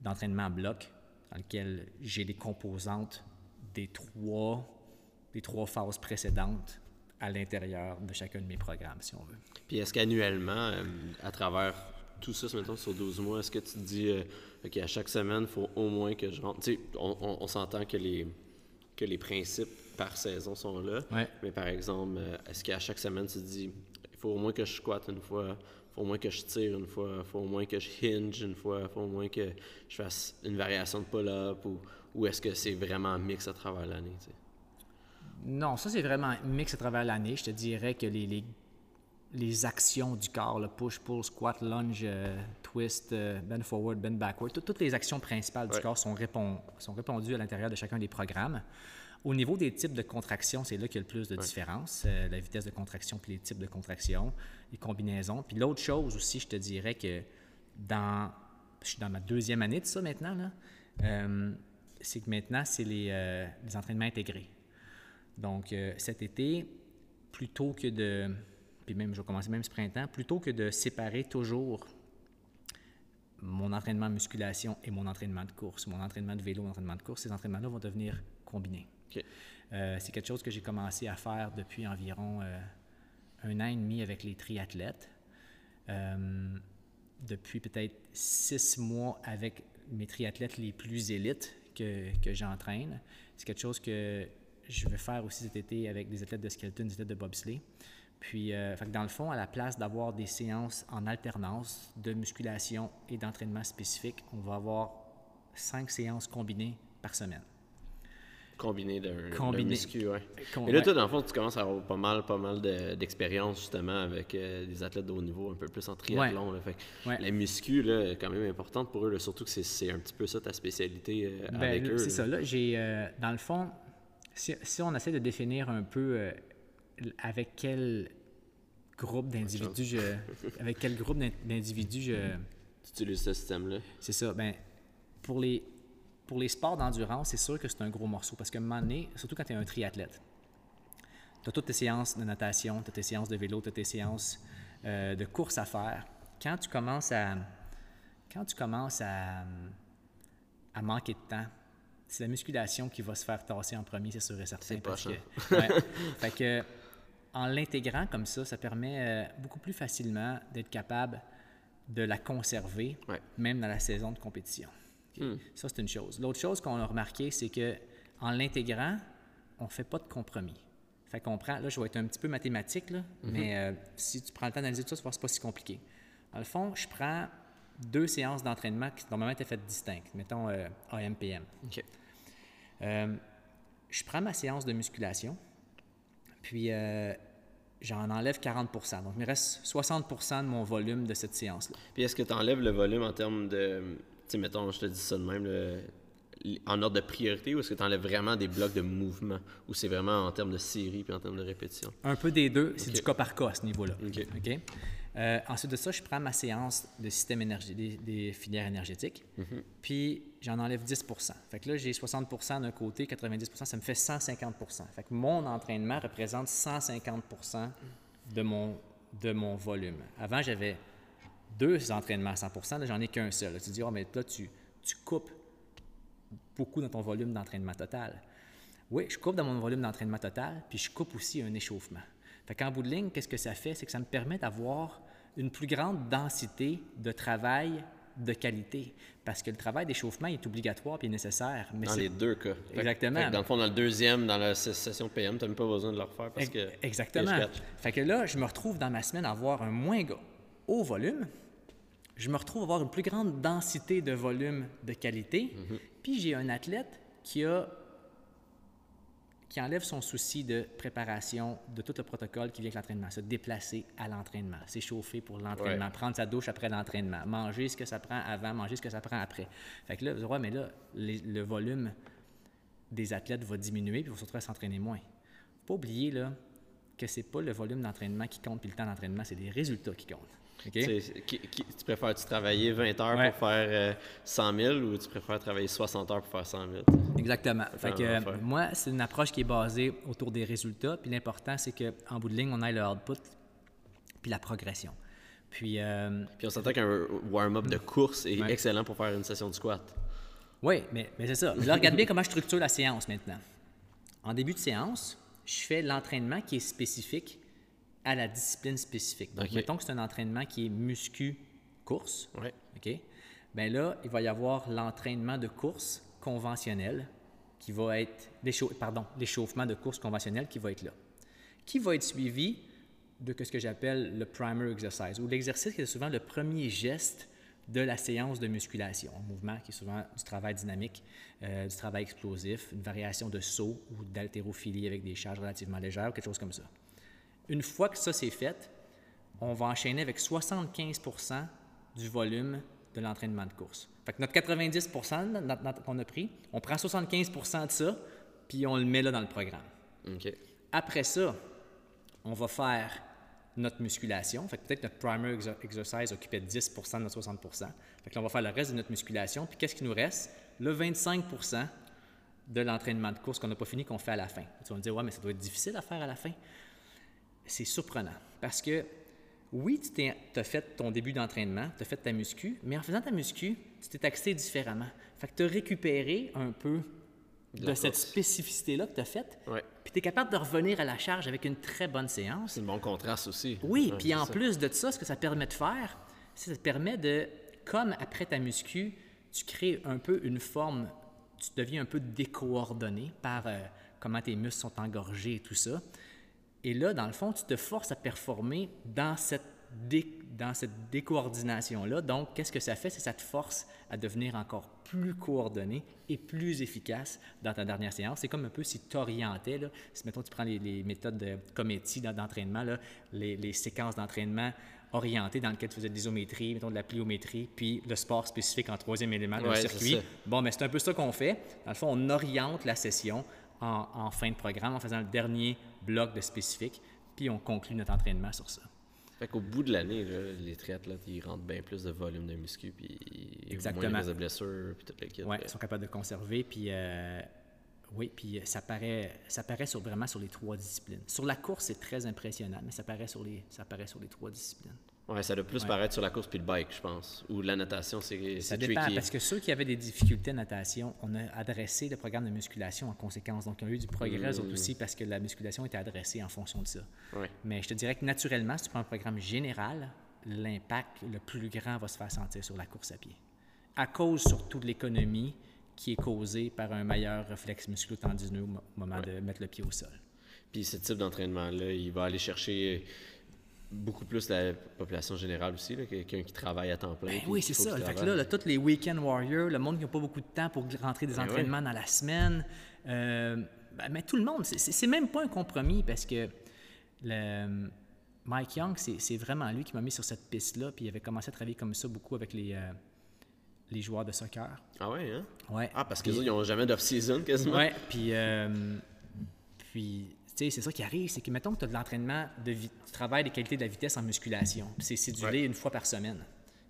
d'entraînement bloc dans lequel j'ai les composantes des trois, des trois phases précédentes à l'intérieur de chacun de mes programmes, si on veut. Puis est-ce qu'annuellement, à travers tout ça, mettons, sur 12 mois, est-ce que tu te dis, euh, OK, à chaque semaine, il faut au moins que je rentre? Tu sais, on, s'entend que les, que les principes par saison sont là. Mais par exemple, euh, est-ce qu'à chaque semaine, tu te dis, il faut au moins que je squatte une fois, il faut au moins que je tire une fois, il faut au moins que je hinge une fois, il faut au moins que je fasse une variation de pull-up ou, ou est-ce que c'est vraiment mix à travers l'année? Non, ça c'est vraiment mix à travers l'année. Je te dirais que les, les les actions du corps, le push, pull, squat, lunge, euh, twist, euh, bend forward, bend backward, toutes les actions principales du corps sont, sont, répondues à l'intérieur de chacun des programmes. Au niveau des types de contractions, c'est là qu'il y a le plus de différence, euh, la vitesse de contraction puis les types de contraction, les combinaisons. Puis l'autre chose aussi, je te dirais que dans, je suis dans ma deuxième année de ça maintenant, c'est que maintenant, c'est les, les, entraînements intégrés. Donc cet été, plutôt que de puis même, je vais commencer même ce printemps, plutôt que de séparer toujours mon entraînement de musculation et mon entraînement de course, mon entraînement de vélo, mon entraînement de course, ces entraînements-là vont devenir combinés. Euh, c'est quelque chose que j'ai commencé à faire depuis environ euh, un an et demi avec les triathlètes. Euh, depuis peut-être six mois avec mes triathlètes les plus élites que, que j'entraîne. C'est quelque chose que je vais faire aussi cet été avec des athlètes de skeleton, des athlètes de bobsleigh. Puis, euh, dans le fond, à la place d'avoir des séances en alternance de musculation et d'entraînement spécifique, on va avoir cinq séances combinées par semaine. Combiné d'un d'un Combiné. muscu, ouais. Com- Et là, ouais. toi, dans le fond, tu commences à avoir pas mal, pas mal de- d'expérience, justement, avec euh, des athlètes de haut niveau, un peu plus en triathlon. là. Fait que Ouais. La muscu, là, est quand même importante pour eux, là, surtout que c'est- un petit peu ça ta spécialité euh, Ben, avec eux. C'est ça. Là, j'ai, dans le fond, si, si on essaie de définir un peu euh, avec quel groupe d'individus je, avec quel groupe d'in- d'individus je, Tu utilises ce système-là? c'est ça. Ben, pour les pour les sports d'endurance, c'est sûr que c'est un gros morceau parce que un moment donné, surtout quand tu es un triathlète, tu as toutes tes séances de natation, tu as tes séances de vélo, tu as tes séances euh, de course à faire. Quand tu commences à quand tu commences à, à manquer de temps, c'est la musculation qui va se faire tasser en premier, c'est sûr et certain. C'est que, ouais. fait que en l'intégrant comme ça, ça permet euh, beaucoup plus facilement d'être capable de la conserver, Ouais. même dans la saison de compétition. Hmm. Ça, c'est une chose. L'autre chose qu'on a remarqué, c'est que en l'intégrant, on ne fait pas de compromis. Fait qu'on prend, là, je vais être un petit peu mathématique, là, Mhm. mais euh, si tu prends le temps d'analyser tout ça, c'est pas si compliqué. Dans le fond, je prends deux séances d'entraînement qui normalement étaient faites distinctes, mettons euh, AM-PM. OK. Euh, je prends ma séance de musculation, puis euh, j'en enlève 40% Donc, il me reste 60% de mon volume de cette séance-là. Puis est-ce que tu enlèves le volume en termes de. Tu sais, mettons, je te dis ça de même, le- en ordre de priorité, ou est-ce que tu enlèves vraiment des blocs de mouvement, ou c'est vraiment en termes de série puis en termes de répétition? Un peu des deux, c'est du cas par cas à ce niveau-là. Ok. Euh, ensuite de ça, je prends ma séance de système énergie, des, des filières énergétiques, puis j'en enlève 10% Fait que là, j'ai 60% d'un côté, 90% ça me fait 150% Fait que mon entraînement représente 150% de mon, de mon volume. Avant, j'avais deux entraînements à 100% là, j'en ai qu'un seul. Tu dis, oh, mais là, tu, tu coupes beaucoup dans ton volume d'entraînement total. Oui, je coupe dans mon volume d'entraînement total, puis je coupe aussi un échauffement. Fait qu'en bout de ligne, qu'est-ce que ça fait? C'est que ça me permet d'avoir une plus grande densité de travail de qualité. Parce que le travail d'échauffement est obligatoire et nécessaire. Mais Dans c'est- les deux cas. Fait que- Exactement. fait que dans le fond, dans le deuxième, dans la session PM, tu n'as même pas besoin de le refaire parce que. Ex- Exactement. Fait que là, je me retrouve dans ma semaine à avoir un moins haut volume. Je me retrouve à avoir une plus grande densité de volume de qualité. Mhm. Puis j'ai un athlète qui a qui enlève son souci de préparation de tout le protocole qui vient avec l'entraînement, se déplacer à l'entraînement, s'échauffer pour l'entraînement, Ouais. prendre sa douche après l'entraînement, manger ce que ça prend avant, manger ce que ça prend après. Fait que là, vous ouais, mais là, les- le volume des athlètes va diminuer puis ils vont se retrouver à s'entraîner moins. Faut pas oublier là, que c'est pas le volume d'entraînement qui compte puis le temps d'entraînement, c'est les résultats qui comptent. Tu sais, qui- qui- tu préfères-tu travailler 20 heures Ouais. pour faire euh, 100 000 ou tu préfères travailler 60 heures pour faire 100 000? Exactement. Fait que, euh, moi, c'est une approche qui est basée autour des résultats. Puis l'important, c'est qu'en bout de ligne, on ait le output puis la progression. Puis, euh, Puis on s'entend qu'un warm-up de course est Ouais. excellent pour faire une session de squat. oui, mais, mais c'est ça. Là, regarde bien comment je structure la séance maintenant. En début de séance, je fais l'entraînement qui est spécifique à la discipline spécifique. Donc, mettons que c'est un entraînement qui est muscu-course. Ouais. OK? Bien là, il va y avoir l'entraînement de course conventionnel qui va être, pardon, l'échauffement de course conventionnel qui va être là. Qui va être suivi de ce que j'appelle le primer exercise, ou l'exercice qui est souvent le premier geste de la séance de musculation, un mouvement qui est souvent du travail dynamique, euh, du travail explosif, une variation de saut ou d'haltérophilie avec des charges relativement légères ou quelque chose comme ça. Une fois que ça c'est fait, on va enchaîner avec 75% du volume de l'entraînement de course. Fait que notre 90 notre- notre- qu'on a pris, on prend 75% de ça, puis on le met là dans le programme. Après ça, on va faire notre musculation. Fait que peut-être notre primer exer- exercise occupait 10% de notre 60% Fait que là, on va faire le reste de notre musculation. Puis qu'est-ce qui nous reste? Le 25% de l'entraînement de course qu'on n'a pas fini, qu'on fait à la fin. Tu vas me dire, ouais, mais ça doit être difficile à faire à la fin. C'est surprenant. Parce que, oui, tu as fait ton début d'entraînement, tu as fait ta muscu, mais en faisant ta muscu, tu t'es axé différemment. Fait que tu as récupéré un peu de, cette spécificité-là que tu as faite. Ouais. Puis tu es capable de revenir à la charge avec une très bonne séance. C'est un bon contraste aussi. Oui, Ouais, puis en ça. plus de ça, ce que ça permet de faire, c'est que ça te permet de, comme après ta muscu, tu crées un peu une forme, tu deviens un peu décoordonné par euh, comment tes muscles sont engorgés et tout ça. Et là, dans le fond, tu te forces à performer dans cette dans cette décoordination-là. Donc, qu'est-ce que ça fait? C'est que ça te force à devenir encore plus coordonné et plus efficace dans ta dernière séance. C'est comme un peu si tu orientais, là, si mettons tu prends les, méthodes de comédie d'entraînement, les, les séquences d'entraînement orientées dans lesquelles tu faisais de l'isométrie, mettons de la pliométrie, puis le sport spécifique en troisième élément, le circuit. Bon, mais c'est un peu ça qu'on fait. Dans le fond, on oriente la session en, en fin de programme en faisant le dernier bloc de spécifique, puis on conclut notre entraînement sur ça. Fait qu'au bout de l'année, les triathlètes, ils rentrent bien plus de volume de muscu, puis Exactement. moins de blessures, puis tout le kit. Oui, ils sont capables de conserver, puis euh, oui, puis ça paraît, ça paraît sur, vraiment sur les trois disciplines. Sur la course, c'est très impressionnant, mais ça paraît sur les, ça paraît sur les trois disciplines. Ça doit plus paraître sur la course puis le bike, je pense. Ou la natation, c'est Ça dépend, parce que ceux qui avaient des difficultés en natation, on a adressé le programme de musculation en conséquence. Donc, ils ont eu du progrès, mmh. aussi, parce que la musculation était adressée en fonction de ça. Mais je te dirais que naturellement, si tu prends un programme général, l'impact le plus grand va se faire sentir sur la course à pied. À cause surtout de l'économie qui est causée par un meilleur réflexe musculo-tendineux au moment de mettre le pied au sol. Puis ce type d'entraînement-là, il va aller chercher beaucoup plus la population générale aussi, quelqu'un qui travaille à temps plein. Ben oui, c'est ça. Fait que là, tous les week-end warriors, le monde qui n'a pas beaucoup de temps pour rentrer des ben entraînements dans la semaine, euh, ben, mais tout le monde, c'est même pas un compromis parce que le, Mike Young, c'est vraiment lui qui m'a mis sur cette piste-là, puis il avait commencé à travailler comme ça beaucoup avec les, euh, les joueurs de soccer. Ah ouais, hein? Ouais. Ah, parce qu'ils n'ont jamais d'off-season quasiment. Ouais, puis, euh, puis c'est ça qui arrive, c'est que mettons que tu as de l'entraînement, de tu travailles des qualités de la vitesse en musculation, puis c'est cédulé une fois par semaine.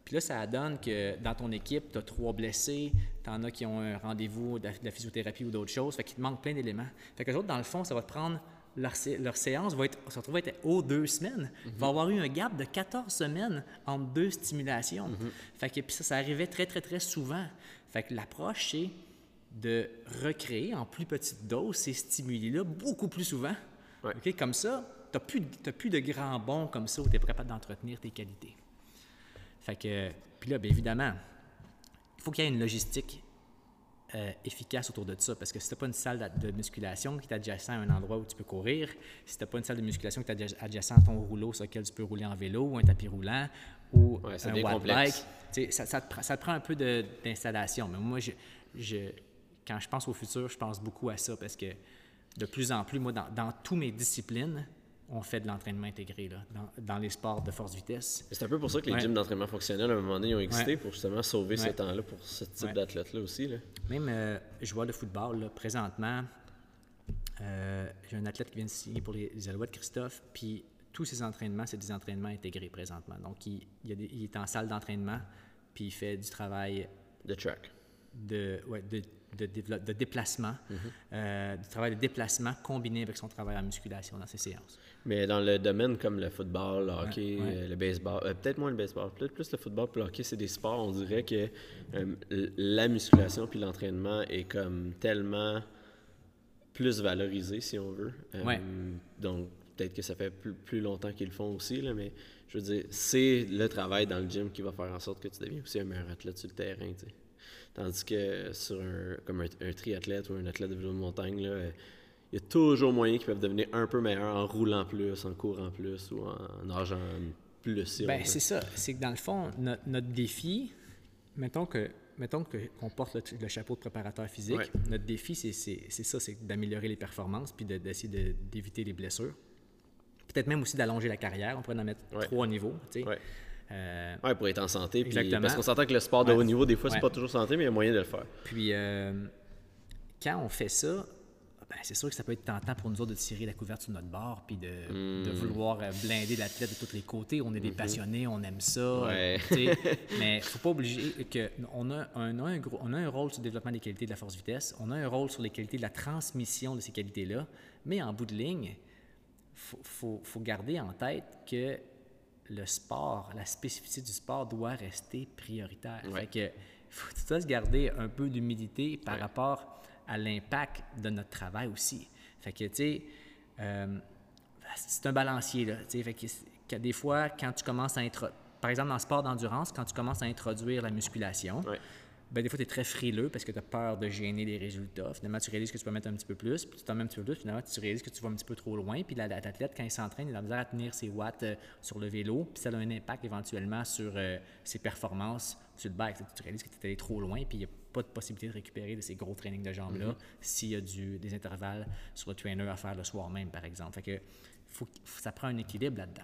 Puis là, ça donne que dans ton équipe, tu as trois blessés, tu en as qui ont un rendez-vous de la physiothérapie ou d'autres choses, fait qu'il te manque plein d'éléments. Fait que les autres, dans le fond, ça va te prendre leur, séance va être, se retrouver être aux deux semaines. Il va avoir eu un gap de 14 semaines entre deux stimulations. Mm-hmm. Fait que puis ça, ça arrivait très, très, très souvent. Fait que l'approche, c'est de recréer en plus petite dose ces stimuli-là beaucoup plus souvent. Comme ça, tu n'as plus, plus, de grands bons comme ça où tu es capable d'entretenir tes qualités. Fait que, puis là, bien évidemment, il faut qu'il y ait une logistique euh, efficace autour de ça. Parce que si tu n'as pas une salle de musculation qui est adjacente à un endroit où tu peux courir, si tu n'as pas une salle de musculation qui est adjacente à ton rouleau sur lequel tu peux rouler en vélo ou un tapis roulant ou un watt bike, ça, ça, te, ça, te, prend un peu d'installation. Mais moi, je, je quand je pense au futur, je pense beaucoup à ça parce que de plus en plus, moi, dans, dans toutes mes disciplines, on fait de l'entraînement intégré là, dans, les sports de force vitesse. C'est un peu pour ça que les gyms d'entraînement fonctionnel, à un moment donné, ont existé pour justement sauver ce temps-là pour ce type d'athlète-là aussi. Là. Même, euh, je vois le football, là, présentement, euh, j'ai un athlète qui vient de signer pour les, les Alouettes, Christophe, puis tous ses entraînements, c'est des entraînements intégrés présentement. Donc, il, il, est en salle d'entraînement, puis il fait du travail... De track. De, ouais, de de, déplacement, euh, du travail de déplacement combiné avec son travail en musculation dans ses séances. Mais dans le domaine comme le football, le hockey, euh, le baseball, euh, peut-être moins le baseball, peut-être plus le football, puis le hockey, c'est des sports, on dirait que la musculation puis l'entraînement est comme tellement plus valorisé, si on veut. donc, peut-être que ça fait plus, longtemps qu'ils le font aussi, là, mais je veux dire, c'est le travail dans le gym qui va faire en sorte que tu deviens aussi un meilleur athlète sur le terrain, tu sais. Tandis que sur un, comme un, triathlète ou un athlète de vélo de montagne, il y a toujours moyen qu'ils peuvent devenir un peu meilleurs en roulant plus, en courant plus ou en nageant plus. ben, c'est ça. C'est que dans le fond, notre, défi, mettons que mettons qu'on porte le, chapeau de préparateur physique, notre défi, c'est ça, c'est d'améliorer les performances puis d'essayer d'éviter les blessures. Peut-être même aussi d'allonger la carrière. On pourrait en mettre trois niveaux. Euh, oui, pour être en santé. parce qu'on s'entend que le sport de haut niveau, des fois, c'est pas toujours santé, mais il y a moyen de le faire. Puis, euh, quand on fait ça, ben, c'est sûr que ça peut être tentant pour nous autres de tirer la couverture de notre bord puis de, de hmm. vouloir euh, blinder l'athlète de tous les côtés. On est des mhm. passionnés, on aime ça. mais il ne faut pas obliger que on a, un, un gros, on a un rôle sur le développement des qualités de la force-vitesse, on a un rôle sur les qualités de la transmission de ces qualités-là, mais en bout de ligne, il faut, faut, faut, garder en tête que le sport, la spécificité du sport doit rester prioritaire. Fait que faut tout se garder un peu d'humilité par rapport à l'impact de notre travail aussi. Fait que, tu sais, euh, c'est un balancier, là. Fait que, des fois, quand tu commences à introduire, par exemple, dans le sport d'endurance, quand tu commences à introduire la musculation, ben, des fois, tu es très frileux parce que tu as peur de gêner les résultats. Finalement, tu réalises que tu peux mettre un petit peu plus, puis tu t'en mets un petit peu plus, finalement, tu réalises que tu vas un petit peu trop loin. Puis l'athlète, quand il s'entraîne, il a besoin à tenir ses watts euh, sur le vélo, puis ça a un impact éventuellement sur euh, ses performances sur le bike. Tu réalises que tu es allé trop loin, puis il n'y a pas de possibilité de récupérer de ces gros trainings de jambes-là Mm-hmm. s'il y a du, des intervalles sur le trainer à faire le soir même, par exemple. Fait que faut, ça prend un équilibre là-dedans.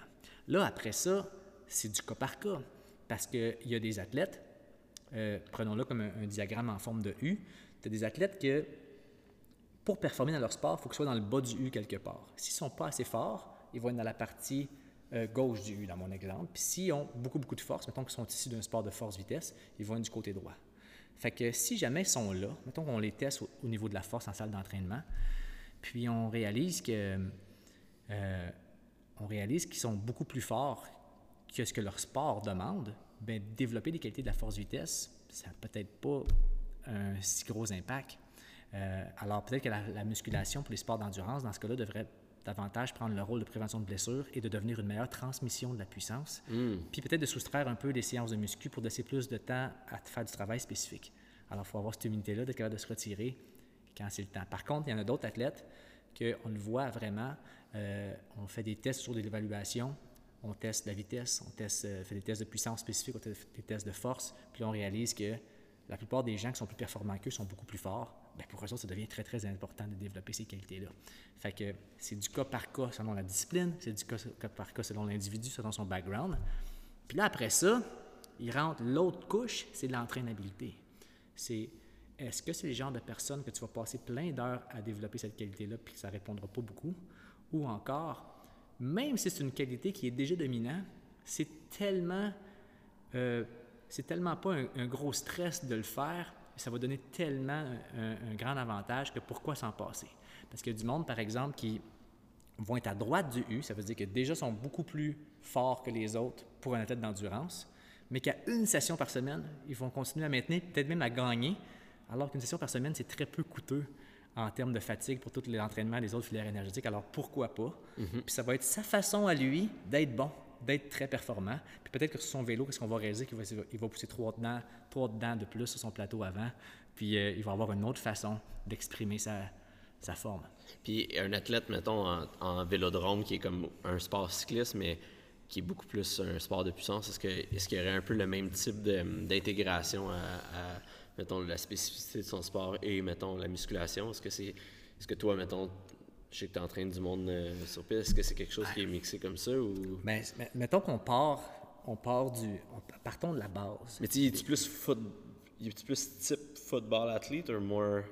Là, après ça, c'est du cas par cas. Parce qu'il y a des athlètes, euh, prenons-le comme un, diagramme en forme de U, tu as des athlètes que, pour performer dans leur sport, il faut qu'ils soient dans le bas du U quelque part. S'ils ne sont pas assez forts, ils vont être dans la partie euh, gauche du U, dans mon exemple. Puis s'ils ont beaucoup, beaucoup de force, mettons qu'ils sont issus d'un sport de force-vitesse, ils vont être du côté droit. Fait que si jamais ils sont là, mettons qu'on les teste au, au niveau de la force en salle d'entraînement, puis on réalise que euh, on réalise qu'ils sont beaucoup plus forts que ce que leur sport demande, bien, développer des qualités de la force-vitesse, ça n'a peut-être pas un si gros impact. Euh, alors peut-être que la, la musculation pour les sports d'endurance, dans ce cas-là, devrait davantage prendre le rôle de prévention de blessures et de devenir une meilleure transmission de la puissance. Puis peut-être de soustraire un peu des séances de muscu pour laisser plus de temps à faire du travail spécifique. Alors il faut avoir cette humilité-là d'être capable de se retirer quand c'est le temps. Par contre, il y en a d'autres athlètes qu'on le voit vraiment. euh, on fait des tests sur de l'évaluation, on teste la vitesse, on teste, euh, fait des tests de puissance spécifique, on fait des tests de force, puis on réalise que la plupart des gens qui sont plus performants qu'eux sont beaucoup plus forts. Bien, pour eux ça devient très, très important de développer ces qualités-là. Fait c'est du cas par cas selon la discipline, c'est du cas, cas par cas selon l'individu, selon son background. Puis là, après ça, il rentre l'autre couche, c'est l'entraînabilité. C'est est-ce que c'est le genre de personne que tu vas passer plein d'heures à développer cette qualité-là puis que ça ne répondra pas beaucoup? Ou encore, même si c'est une qualité qui est déjà dominante, c'est tellement, euh, c'est tellement pas un, gros stress de le faire, ça va donner tellement un, un grand avantage que pourquoi s'en passer? Parce qu'il y a du monde, par exemple, qui vont être à droite du U, ça veut dire que déjà sont beaucoup plus forts que les autres pour un athlète d'endurance, mais qu'à une session par semaine, ils vont continuer à maintenir, peut-être même à gagner, alors qu'une session par semaine, c'est très peu coûteux en termes de fatigue pour tous les entraînements des autres filières énergétiques. Alors pourquoi pas? Puis ça va être sa façon à lui d'être bon, d'être très performant. Puis peut-être que sur son vélo, qu'est-ce qu'on va réaliser? Qu'il va, il va pousser trois dents, trois dents de plus sur son plateau avant. Puis euh, il va avoir une autre façon d'exprimer sa, sa forme. Puis un athlète, mettons, en, en vélodrome, qui est comme un sport cycliste, mais qui est beaucoup plus un sport de puissance, est-ce que est-ce qu'il y aurait un peu le même type d'intégration à, à, mettons, la spécificité de son sport et, mettons, la musculation? Est-ce que c'est est-ce que toi, mettons, je sais que tu entraînes du monde euh, sur piste, est-ce que c'est quelque chose qui est mixé comme ça ou... Mais, mais- mettons qu'on part, on part du, on- partons de la base. Mais tu es plus foot, es plus type football athlète ou more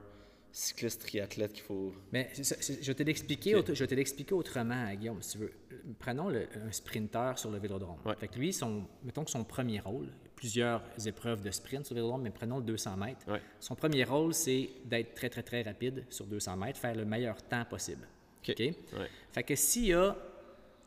cycliste triathlète qu'il faut? Mais je vais te l'expliquer, Ok. autre- je vais te l'expliquer autrement, Guillaume, si tu veux. Prenons le- un sprinter sur le vélodrome. Ouais. Fait que lui, son, mettons que son premier rôle, plusieurs épreuves de sprint sur vélodrome, mais prenons le 200 mètres. Ouais. Son premier rôle, c'est d'être très, très, très rapide sur 200 mètres, faire le meilleur temps possible. Ok. Ouais. Fait que s'il y a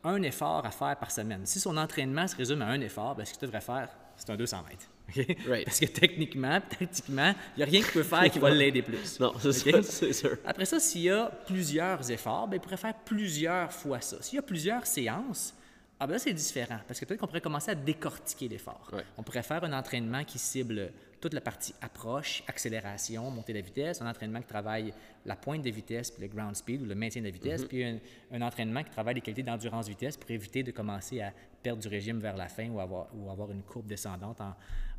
un effort à faire par semaine, si son entraînement se résume à un effort, ben, ce qu'il devrait faire, c'est un 200 mètres. OK? Right. Parce que techniquement, tactiquement, il n'y a rien qu'il peut faire qui va l'aider plus. Non, c'est sûr. Après ça, s'il y a plusieurs efforts, ben, il pourrait faire plusieurs fois ça. S'il y a plusieurs séances, ah ben là, c'est différent. Parce que peut-être qu'on pourrait commencer à décortiquer l'effort. Ouais. On pourrait faire un entraînement qui cible toute la partie approche, accélération, montée de la vitesse, un entraînement qui travaille la pointe de vitesse, puis le ground speed ou le maintien de la vitesse, puis un, un entraînement qui travaille les qualités d'endurance-vitesse pour éviter de commencer à perdre du régime vers la fin ou avoir, ou avoir une courbe descendante en,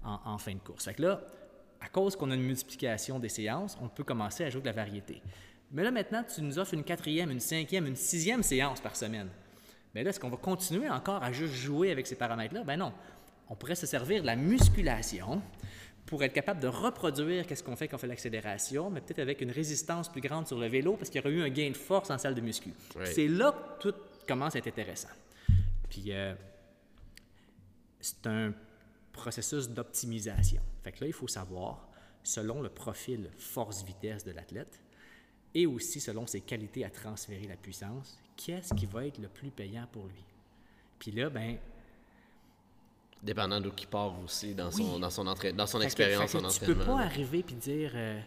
en- en fin de course. Fait que là, à cause qu'on a une multiplication des séances, on peut commencer à jouer de la variété. Mais là, maintenant, tu nous offres une quatrième, une cinquième, une sixième séance par semaine. Mais là, est-ce qu'on va continuer encore à juste jouer avec ces paramètres-là? Ben non. On pourrait se servir de la musculation pour être capable de reproduire qu'est-ce qu'on fait quand on fait l'accélération, mais peut-être avec une résistance plus grande sur le vélo parce qu'il y aurait eu un gain de force en salle de muscu. C'est là que tout commence à être intéressant. Puis, euh, c'est un processus d'optimisation. Fait que là, il faut savoir, selon le profil force-vitesse de l'athlète et aussi selon ses qualités à transférer la puissance, qu'est-ce qui va être le plus payant pour lui. Puis là, ben, Dépendant d'où qui part aussi dans son, dans son, entraîne- dans son fait expérience que en tu peux entraînement. pas là. arriver puis dire, euh,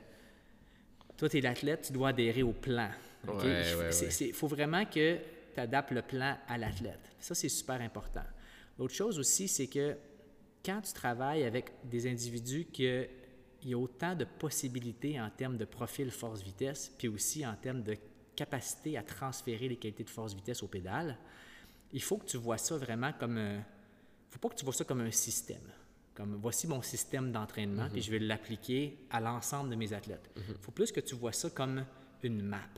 toi, tu es l'athlète, tu dois adhérer au plan. Ouais, Il ouais, ouais. faut vraiment que tu adaptes le plan à l'athlète. Ça, c'est super important. L'autre chose aussi, c'est que quand tu travailles avec des individus qui il y a autant de possibilités en termes de profil force-vitesse, puis aussi en termes de capacité à transférer les qualités de force-vitesse au pédale. Il faut que tu vois ça vraiment comme un... faut pas que tu vois ça comme un système. Comme voici mon système d'entraînement, puis je vais l'appliquer à l'ensemble de mes athlètes. Il faut plus que tu vois ça comme une map.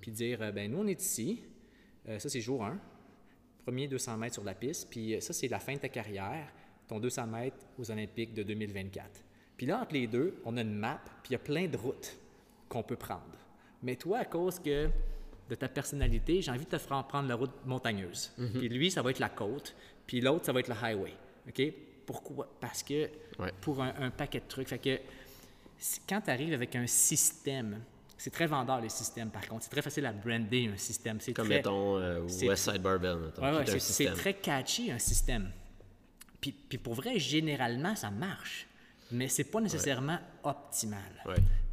Puis dire, euh, ben nous, on est ici, euh, ça c'est jour 1, premier 200 mètres sur la piste, puis euh, ça c'est la fin de ta carrière, ton 200 mètres aux Olympiques de 2024. Puis là, entre les deux, on a une map, puis il y a plein de routes qu'on peut prendre. Mais toi, à cause que de ta personnalité, j'ai envie de te faire prendre la route montagneuse. Puis lui, ça va être la côte, puis l'autre, ça va être le highway. OK? Pourquoi? Parce que Ouais. pour un, un paquet de trucs. Fait que quand tu arrives avec un système, c'est très vendeur les systèmes par contre. C'est très facile à brander un système. C'est Comme très, mettons euh, West Side Barbell. Ouais, c'est- très catchy un système. Puis, puis pour vrai, généralement, ça marche. Mais c'est pas nécessairement optimal.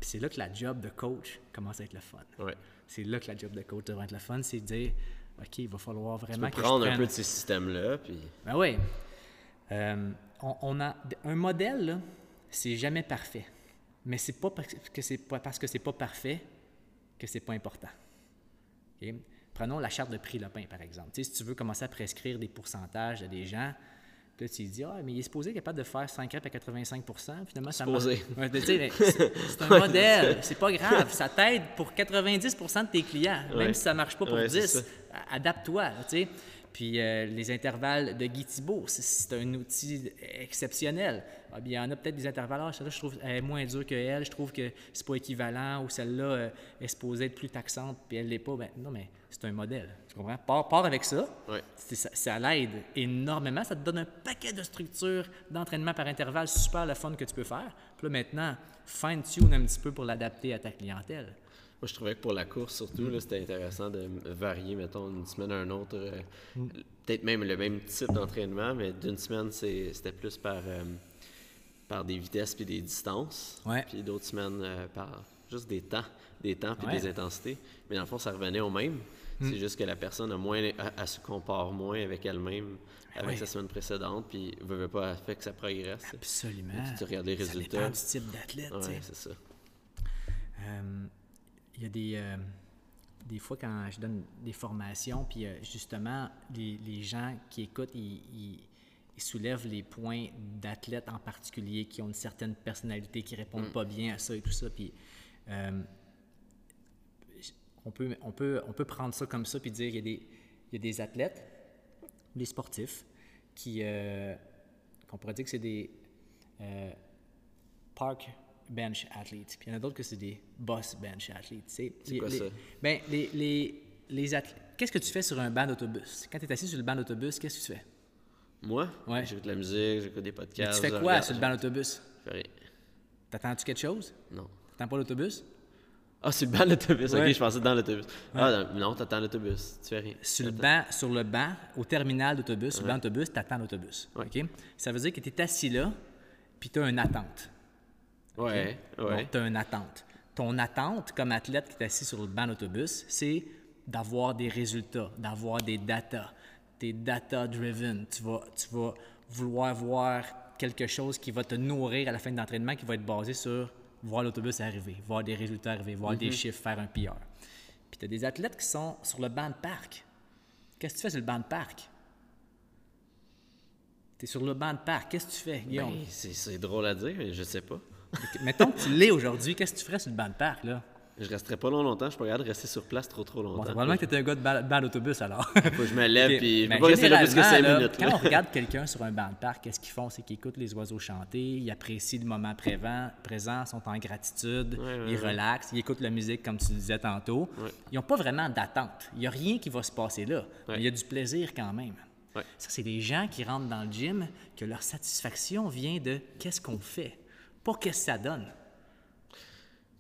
Puis c'est là que la job de coach commence à être le fun. Ouais. C'est là que la job de coach devrait être le fun, c'est de dire, OK, il va falloir vraiment Tu que prendre je un peu de ces systèmes-là, puis Ben oui. Euh, on, on a un modèle, c'est jamais parfait. Mais c'est pas parce que c'est pas parce que c'est pas parfait que c'est pas important. Prenons la charte de prix Lopin, par exemple. Si tu veux commencer à prescrire des pourcentages à des gens, puis là, tu te dis, ah, mais il est supposé être capable de faire 5 reps à 85% Finalement, ça marche. Supposé. C'est un modèle, c'est pas grave. Ça t'aide pour 90% de tes clients, même Ouais. si ça marche pas pour Ouais, c'est 10. ça. A- Adapte-toi, là, tu sais. Puis euh, les intervalles de Guy Thibault, c'est- c'est un outil exceptionnel. Ah, bien, il y en a peut-être des intervalles, ah, celle-là, je trouve elle est moins dure que elle, je trouve que c'est pas équivalent, ou celle-là euh, est supposée être plus taxante, puis elle l'est pas. Ben, non, mais c'est un modèle. Tu comprends? Pars, pars avec ça. C'est- Ça, ça l'aide énormément. Ça te donne un paquet de structures d'entraînement par intervalle super le fun que tu peux faire. Puis là, maintenant, fine-tune un petit peu pour l'adapter à ta clientèle. Moi, je trouvais que pour la course, surtout, c'était intéressant de varier, mettons, d'une semaine à une autre. euh, Peut-être même le même type d'entraînement, mais d'une semaine, c'était plus par, euh, par des vitesses puis des distances. Ouais. Puis d'autres semaines, euh, par juste des temps, des temps puis Ouais. des intensités. Mais dans le fond, ça revenait au même. C'est juste que la personne a moins, elle, elle se compare moins avec elle-même, avec ouais. sa semaine précédente, puis veut, veut pas, fait que ça progresse. Absolument. Tu- tu regardes les Ça résultats. du type d'athlète. Ouais, c'est ça. Euh, Il y a des, euh, des fois quand je donne des formations, puis euh, justement, les, les gens qui écoutent, ils, ils- ils soulèvent les points d'athlètes en particulier qui ont une certaine personnalité, qui répondent pas bien à ça et tout ça. Puis euh, on, peut, on, peut, on peut prendre ça comme ça puis dire qu'il y a des, il y a des athlètes, des sportifs, qui, euh, qu'on pourrait dire que c'est des euh, park bench athletes. Puis il y en a d'autres que c'est des boss bench athletes. C'est quoi ça? Ben, les, les, les athlètes. Qu'est-ce que tu fais sur un banc d'autobus? Quand tu es assis sur le banc d'autobus, qu'est-ce que tu fais? Moi, Ouais. j'écoute de la musique, j'écoute des Mais podcasts. tu fais quoi regarde- sur le banc d'autobus? je fais rien. T'attends-tu quelque chose? Non. T'attends pas l'autobus? Ah, c'est le banc de l'autobus. Ouais. Ok, je pensais dans l'autobus. Ah, dans- non, t'attends l'autobus. Tu fais rien. Sur le, T'attends. banc, sur le banc, au terminal d'autobus, sur le banc d'autobus, tu attends l'autobus. Ouais. OK? Ça veut dire que tu es assis là, puis tu as une attente. Ouais, ouais. tu as une attente. Ton attente comme athlète qui est assis sur le banc d'autobus, c'est d'avoir des résultats, d'avoir des data. Tu es data-driven. Tu vas, tu vas vouloir voir quelque chose qui va te nourrir à la fin de l'entraînement, qui va être basé sur voir l'autobus arriver, voir des résultats arriver, voir des chiffres, faire un PR. Puis tu as des athlètes qui sont sur le banc de parc. Qu'est-ce que tu fais sur le banc de parc? Tu es sur le banc de parc. Qu'est-ce que tu fais, Guillaume? Ben, c'est c'est drôle à dire, mais je sais pas. Mettons que tu l'es aujourd'hui, qu'est-ce que tu ferais sur le banc de parc, là? Je resterai pas long longtemps. Je capable de rester sur place trop trop Bon, longtemps. probablement que tu es un gars de ban ban d'autobus alors. Faut que je me lève Ok, puis je peux pas rester là plus que généralement, 5 là, minutes. Quand on regarde quelqu'un sur un banc de parc, qu'est-ce qu'ils font? C'est qu'ils écoutent les oiseaux chanter, ils apprécient le moment prévent, présent, sont en gratitude, Ouais, ouais, ils relaxent, ils écoutent la musique comme tu le disais tantôt. Ouais. Ils n'ont pas vraiment d'attente. Il n'y a rien qui va se passer là. Mais il y a du plaisir quand même. Ça, c'est des gens qui rentrent dans le gym, que leur satisfaction vient de qu'est-ce qu'on fait, pas qu'est-ce que ça donne.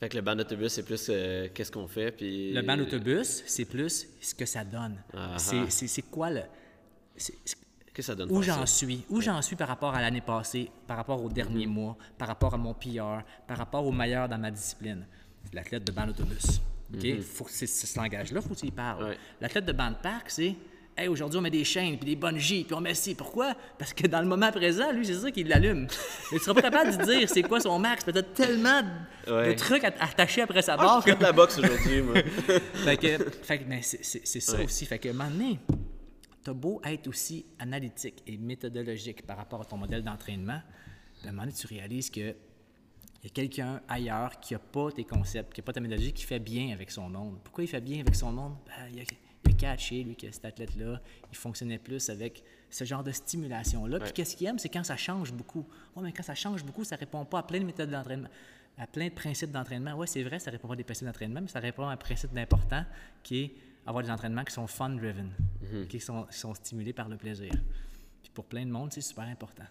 Fait que le banc d'autobus, c'est plus euh, qu'est-ce qu'on fait. Puis... Le banc d'autobus, c'est plus ce que ça donne. Ah, C'est- ah. Quoi le. que ça donne Où j'en suis, où j'en suis par rapport à l'année passée, par rapport au dernier mois, par rapport à mon PR, par rapport au meilleur dans ma discipline? L'athlète de banc d'autobus. OK? Faut que c'est ce langage-là, il faut que tu y parles. Ouais. L'athlète de banc de parc, c'est Hey, aujourd'hui, on met des chaînes, puis des bungees, puis on met ci. Pourquoi? Parce que dans le moment présent, lui, c'est ça qui l'allume. Mais tu seras pas capable de dire c'est quoi son max. Peut-être tellement de trucs à- attachés après sa Ah, barre. je fais de la boxe aujourd'hui, moi. fait que, fait que, mais c'est c'est- ça Ouais. aussi. Fait que, donné, t'as beau être aussi analytique et méthodologique par rapport à ton modèle d'entraînement, ben, à un moment donné, tu réalises que il y a quelqu'un ailleurs qui n'a pas tes concepts, qui n'a pas ta méthodologie, qui fait bien avec son monde. Pourquoi il fait bien avec son monde? Ben, il, a, il a catché, lui, que cet athlète-là, il fonctionnait plus avec ce genre de stimulation-là. Puis qu'est-ce qu'il aime, c'est quand ça change beaucoup. Oui, mais quand ça change beaucoup, ça répond pas à plein de méthodes d'entraînement, à plein de principes d'entraînement. Oui, c'est vrai, ça répond pas à des principes d'entraînement, mais ça répond à un principe d'important qui est avoir des entraînements qui sont fun-driven, qui, sont, qui sont stimulés par le plaisir. Puis pour plein de monde, c'est super important.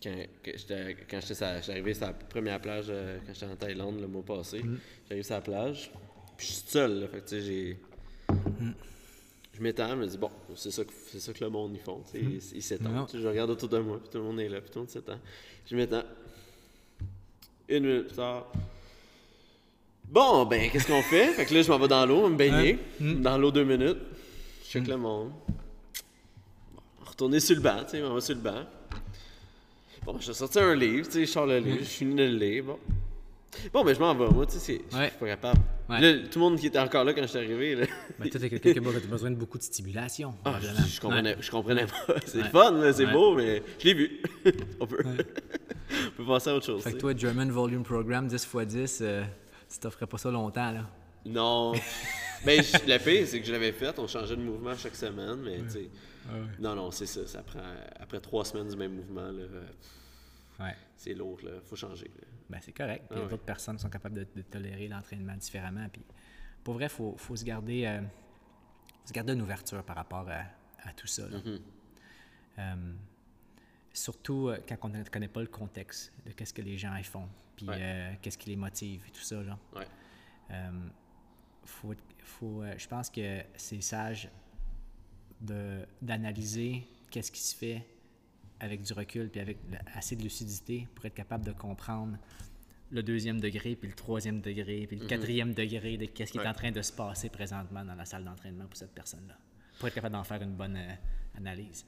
Quand, j'étais- quand arrivé sur la première plage, euh, quand j'étais en Thaïlande le mois passé, j'arrive sur la plage, puis je suis seul, là, fait que tu sais, j'ai... Je m'étends, je me dis, bon, c'est ça, que- c'est ça que le monde, ils font, ils Non. s'étendent. Je regarde autour de moi, puis tout le monde est là, puis tout le monde s'étend. Je m'étends. Une minute plus tard. Bon, ben, qu'est-ce qu'on fait? Fait que là, je m'en vais dans l'eau, me baigner. Dans l'eau deux minutes. Je check le monde. Bon, retourner sur le banc, tu sais, on va sur le banc. Bon, je sorti un livre, tu sais, je sors le livre, je finis de le lire, bon. Bon, mais je m'en vais, moi, tu sais, je suis pas capable. Ouais. Là, tout le monde qui était encore là quand je suis arrivé, là. Ben, toi, t'es quelqu'un qui a besoin de beaucoup de stimulation. Ah, je, je comprenais, je comprenais pas. C'est Ouais. fun, c'est beau, mais je l'ai vu. on, peut... on peut passer à autre chose. Fait que toi, German Volume Program 10 x 10, euh, tu t'offrais pas ça longtemps, là? Non. ben, je- le pire, c'est que je l'avais fait. On changeait de mouvement chaque semaine, mais tu sais. Non, non, c'est ça. Ça prend. Après trois semaines du même mouvement, là, euh, c'est lourd, là. Faut changer. là. Ben, c'est correct. Puis Ah d'autres personnes sont capables de, de tolérer l'entraînement différemment. Puis, pour vrai, il faut, faut se garder euh, se garder une ouverture par rapport à, à tout ça. là. Mm-hmm. Euh, surtout euh, quand on ne connaît pas le contexte de qu'est-ce que les gens y font, puis Ouais. euh, qu'est-ce qui les motive et tout ça. Là. Ouais. Faut, faut, je pense que c'est sage d'analyser qu'est-ce qui se fait avec du recul puis avec assez de lucidité pour être capable de comprendre le deuxième degré, puis le troisième degré, puis le quatrième degré de qu'est-ce qui est en train de se passer présentement dans la salle d'entraînement pour cette personne-là. Pour être capable d'en faire une bonne euh, analyse.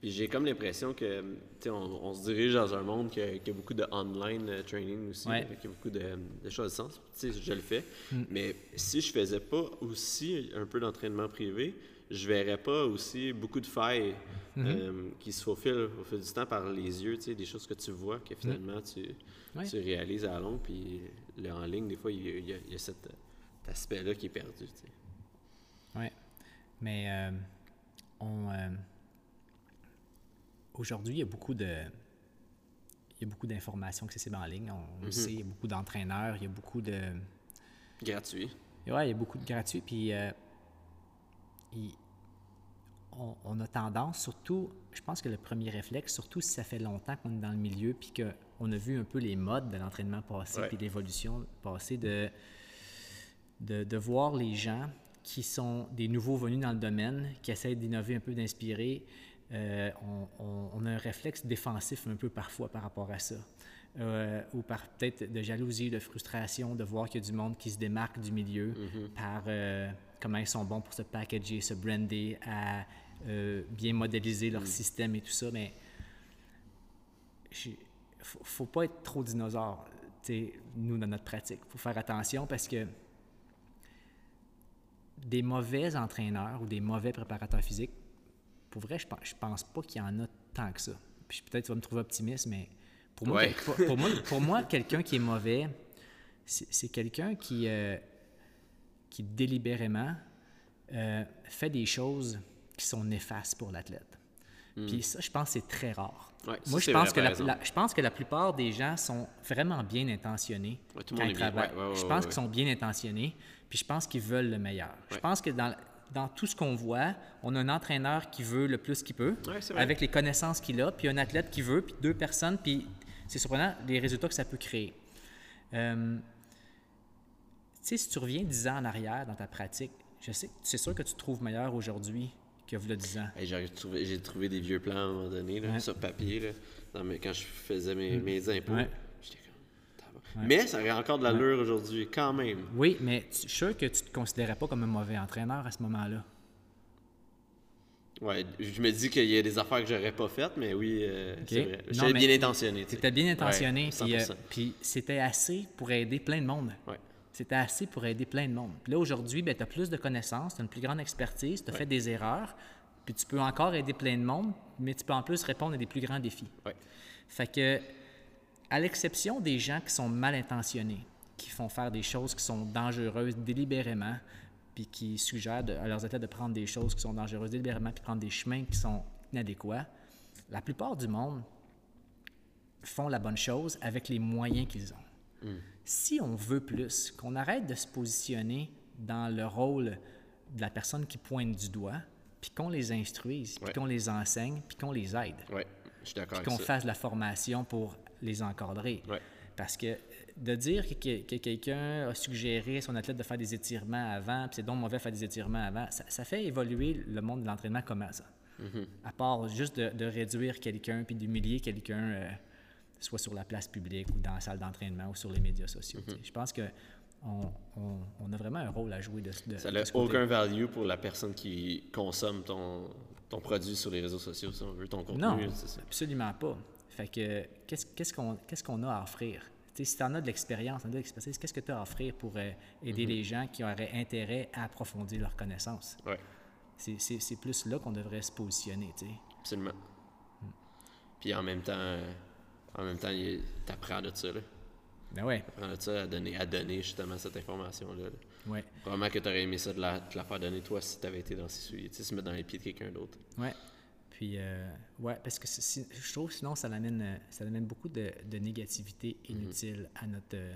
Puis j'ai comme l'impression que, tu sais, on, on se dirige dans un monde qui a, qui a beaucoup de online euh, training aussi, Ouais. qui a beaucoup de, de choses de sens. Tu sais, je le fais. Mais si je faisais pas aussi un peu d'entraînement privé, je verrais pas aussi beaucoup de failles euh, qui se faufilent au fil du temps par les yeux, tu sais, des choses que tu vois que finalement tu, Ouais. tu réalises à long, puis là, en ligne, des fois, il y a, y y cet, aspect-là qui est perdu, tu sais. Oui. Mais euh, on, euh, aujourd'hui, il y a beaucoup de. Il y a beaucoup d'informations accessibles en ligne. On, on le sait, il y a beaucoup d'entraîneurs, il y a beaucoup de. Gratuit. Ouais, il y a beaucoup de gratuits. Puis, il- on, on a tendance, surtout, je pense que le premier réflexe, surtout si ça fait longtemps qu'on est dans le milieu, puis qu'on a vu un peu les modes de l'entraînement passé, Ouais. puis l'évolution passée, de, de, de voir les gens qui sont des nouveaux venus dans le domaine, qui essaient d'innover un peu, d'inspirer. euh, on, on- on a un réflexe défensif un peu parfois par rapport à ça. Euh, ou par peut-être de jalousie, de frustration, de voir qu'il y a du monde qui se démarque du milieu par euh, comment ils sont bons pour se packager, se brander, à euh, bien modéliser leur système et tout ça. Mais il faut, faut pas être trop dinosaure, nous, dans notre pratique. Il faut faire attention parce que des mauvais entraîneurs ou des mauvais préparateurs physiques, pour vrai, je pense, je pense pas qu'il y en a tant que ça. Puis peut-être tu vas me trouver optimiste, mais pour moi, Ouais. pour, pour moi, pour moi, quelqu'un qui est mauvais, c'est c'est quelqu'un qui, euh, qui délibérément euh, fait des choses qui sont néfastes pour l'athlète. Puis ça, je pense que c'est très rare. Hmm. Ouais, Moi, je pense, vrai, que la, je pense que la plupart des gens sont vraiment bien intentionnés Ouais, tout quand ils travaillent. Ouais, je pense qu'ils sont bien intentionnés, puis je pense qu'ils veulent le meilleur. Je pense que dans, dans tout ce qu'on voit, on a un entraîneur qui veut le plus qu'il peut, avec les connaissances qu'il a, puis un athlète qui veut, puis deux personnes, puis c'est surprenant les résultats que ça peut créer. Euh, sais, si tu reviens 10 ans en arrière dans ta pratique, je sais, c'est sûr que tu te trouves meilleur aujourd'hui que vous le 10 ans. Hey, j'ai, trouvé, j'ai trouvé des vieux plans à un moment donné, là, Ouais. sur papier, là, dans mes- quand je faisais mes, mes impôts. Ouais. J'étais comme, tabarnak. Mais ça aurait encore de l'allure aujourd'hui, quand même. Oui, mais tu- je suis sûr que tu ne te considérais pas comme un mauvais entraîneur à ce moment-là. Ouais, je me dis qu'il y a des affaires que j'aurais pas faites, mais oui, euh, c'est vrai. J'étais bien intentionné. C'était bien intentionné, puis, euh, 100%. puis c'était assez pour aider plein de monde. Ouais. C'était assez pour aider plein de monde. Puis là, aujourd'hui, ben, tu as plus de connaissances, tu as une plus grande expertise, tu as fait des erreurs, puis tu peux encore aider plein de monde, mais tu peux en plus répondre à des plus grands défis. Ouais. Fait que, à l'exception des gens qui sont mal intentionnés, qui font faire des choses qui sont dangereuses délibérément, puis qui suggèrent de- à leurs athlètes de prendre des choses qui sont dangereuses délibérément, puis prendre des chemins qui sont inadéquats, la plupart du monde font la bonne chose avec les moyens qu'ils ont. Si on veut plus, qu'on arrête de se positionner dans le rôle de la personne qui pointe du doigt, puis qu'on les instruise, puis Ouais. qu'on les enseigne, puis qu'on les aide Ouais, je suis d'accord puis qu'on fasse la formation pour les encadrer. Ouais. Parce que de dire que, que- que quelqu'un a suggéré à son athlète de faire des étirements avant, puis c'est donc mauvais de faire des étirements avant, ça, ça fait évoluer le monde de l'entraînement comment ça? Mm-hmm. À part juste de, de réduire quelqu'un puis d'humilier quelqu'un, euh, soit sur la place publique ou dans la salle d'entraînement ou sur les médias sociaux. Sais. Je pense que on, on- on a vraiment un rôle à jouer de, de, Ça n'a aucun value pour la personne qui consomme ton, ton produit sur les réseaux sociaux, si on veut, ton contenu. Non, ça. absolument pas. Fait que qu'est-ce qu'on a à offrir? Si tu en as de l'expérience, de l'expertise, qu'est-ce que tu as à offrir pour euh, aider les gens qui auraient intérêt à approfondir leurs connaissances? Ouais, C'est- plus là qu'on devrait se positionner. absolument. Puis en même temps, euh, en même temps, tu apprends de ça. Là. Ben ouais, T'apprends de ça à donner, à donner justement cette information-là. là. ouais, Probablement que tu aurais aimé ça de la, te la faire donner toi si tu avais été dans ces souliers. Tu sais, se mettre dans les pieds de quelqu'un d'autre. ouais. Puis, euh, ouais, parce que si- je trouve sinon ça amène, euh, ça amène beaucoup de, de négativité inutile à, notre, euh,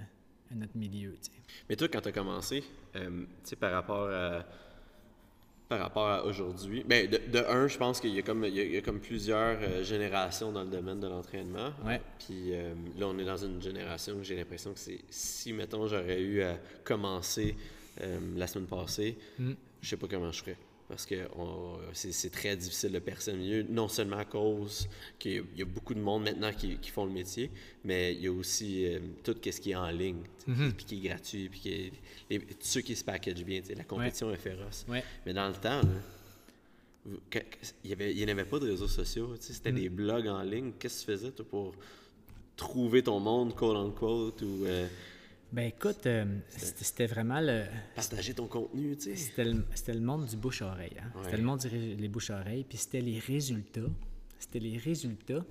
à notre milieu. tu sais. Mais toi, quand tu as commencé, euh, tu sais, par rapport à, par rapport à aujourd'hui, ben, de, de un, je pense qu'il y a comme, il y a, il y a comme plusieurs euh, générations dans le domaine de l'entraînement. Ouais. Puis euh, là, on est dans une génération que j'ai l'impression que c'est, si, mettons, j'aurais eu à commencer euh, la semaine passée, je sais pas comment je ferais. Parce que on- c'est, très difficile de percer le milieu, non seulement à cause qu'il y a, il y a beaucoup de monde maintenant qui, qui font le métier, mais il y a aussi euh, tout ce qui est en ligne, sais, puis qui est gratuit, puis qui est, les- ceux qui se packagent bien. La compétition est féroce. Ouais. Mais dans le temps, là, il avait- n'y avait pas de réseaux sociaux. C'était des blogs en ligne. Qu'est-ce que tu faisais toi, pour trouver ton monde, quote unquote, ou euh, Ben écoute, euh, c'était vraiment le, partager ton contenu? tu sais? C'était le, monde du bouche-oreille. hein. Ouais. C'était le monde des des bouche-oreilles, puis c'était les résultats. C'était les résultats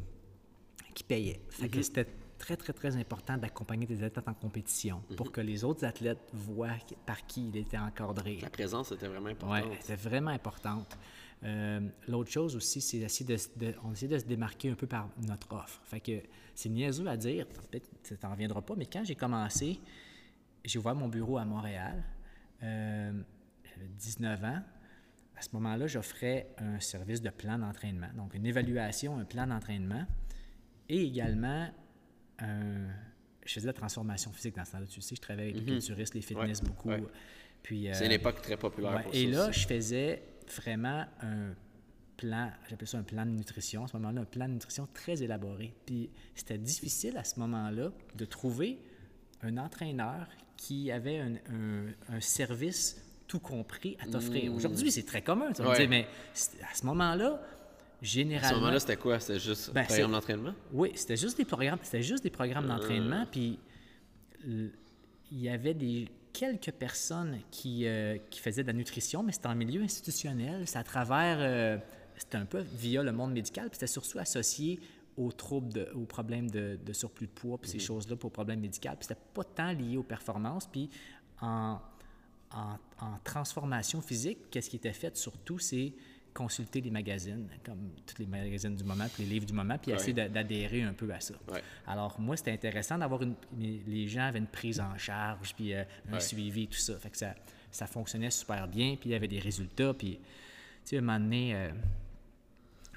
qui payaient. Fait Mhm. que c'était très, très, très important d'accompagner des athlètes en compétition Mhm. pour que les autres athlètes voient par qui il était encadré. La présence était vraiment Oui, importante. c'était vraiment importante. Euh, L'autre chose aussi, c'est d'essayer de, on essaie de se démarquer un peu par notre offre. Fait que c'est niaiseux à dire, peut-être que ça t'en reviendra pas, mais quand j'ai commencé, j'ai ouvert mon bureau à Montréal. Euh, J'avais 19 ans. À ce moment-là, j'offrais un service de plan d'entraînement, donc une évaluation, un plan d'entraînement, et également un- je faisais de la transformation physique dans ce temps-là. Tu sais, je travaillais avec les culturistes, les fitness Ouais, beaucoup. ouais. Puis, C'est euh, une époque très populaire Ouais, pour et ça. là, aussi. je faisais vraiment un plan, j'appelle ça un plan de nutrition, à ce moment-là, un plan de nutrition très élaboré. Puis c'était difficile à ce moment-là de trouver un entraîneur qui avait un, un- un service tout compris à t'offrir. Aujourd'hui, c'est très commun, tu vas me Mmh. Dire, mais à ce moment-là, À ce généralement... moment-là, c'était quoi? C'était juste Ben, programme d'entraînement? Oui, c'était juste des programmes, c'était juste des programmes d'entraînement, puis l- il y avait des quelques personnes qui, euh, qui faisaient de la nutrition, mais c'était en milieu institutionnel, c'est à travers, euh, c'était un peu via le monde médical, puis c'était surtout associé aux troubles, de- aux problèmes de, de surplus de poids, puis ces choses-là, pour aux problèmes médicaux, puis c'était pas tant lié aux performances, puis en, en, en transformation physique, qu'est-ce qui était fait surtout, c'est consulter les magazines, comme tous les magazines du moment, puis les livres du moment, puis Ouais. essayer d'a- d'adhérer un peu à ça. Ouais. Alors, moi, c'était intéressant d'avoir une. Les gens avaient une prise en charge, puis euh, un Ouais. suivi, tout ça. Fait que ça, ça fonctionnait super bien, puis il y avait des résultats. Puis, tu sais, à un moment donné, euh,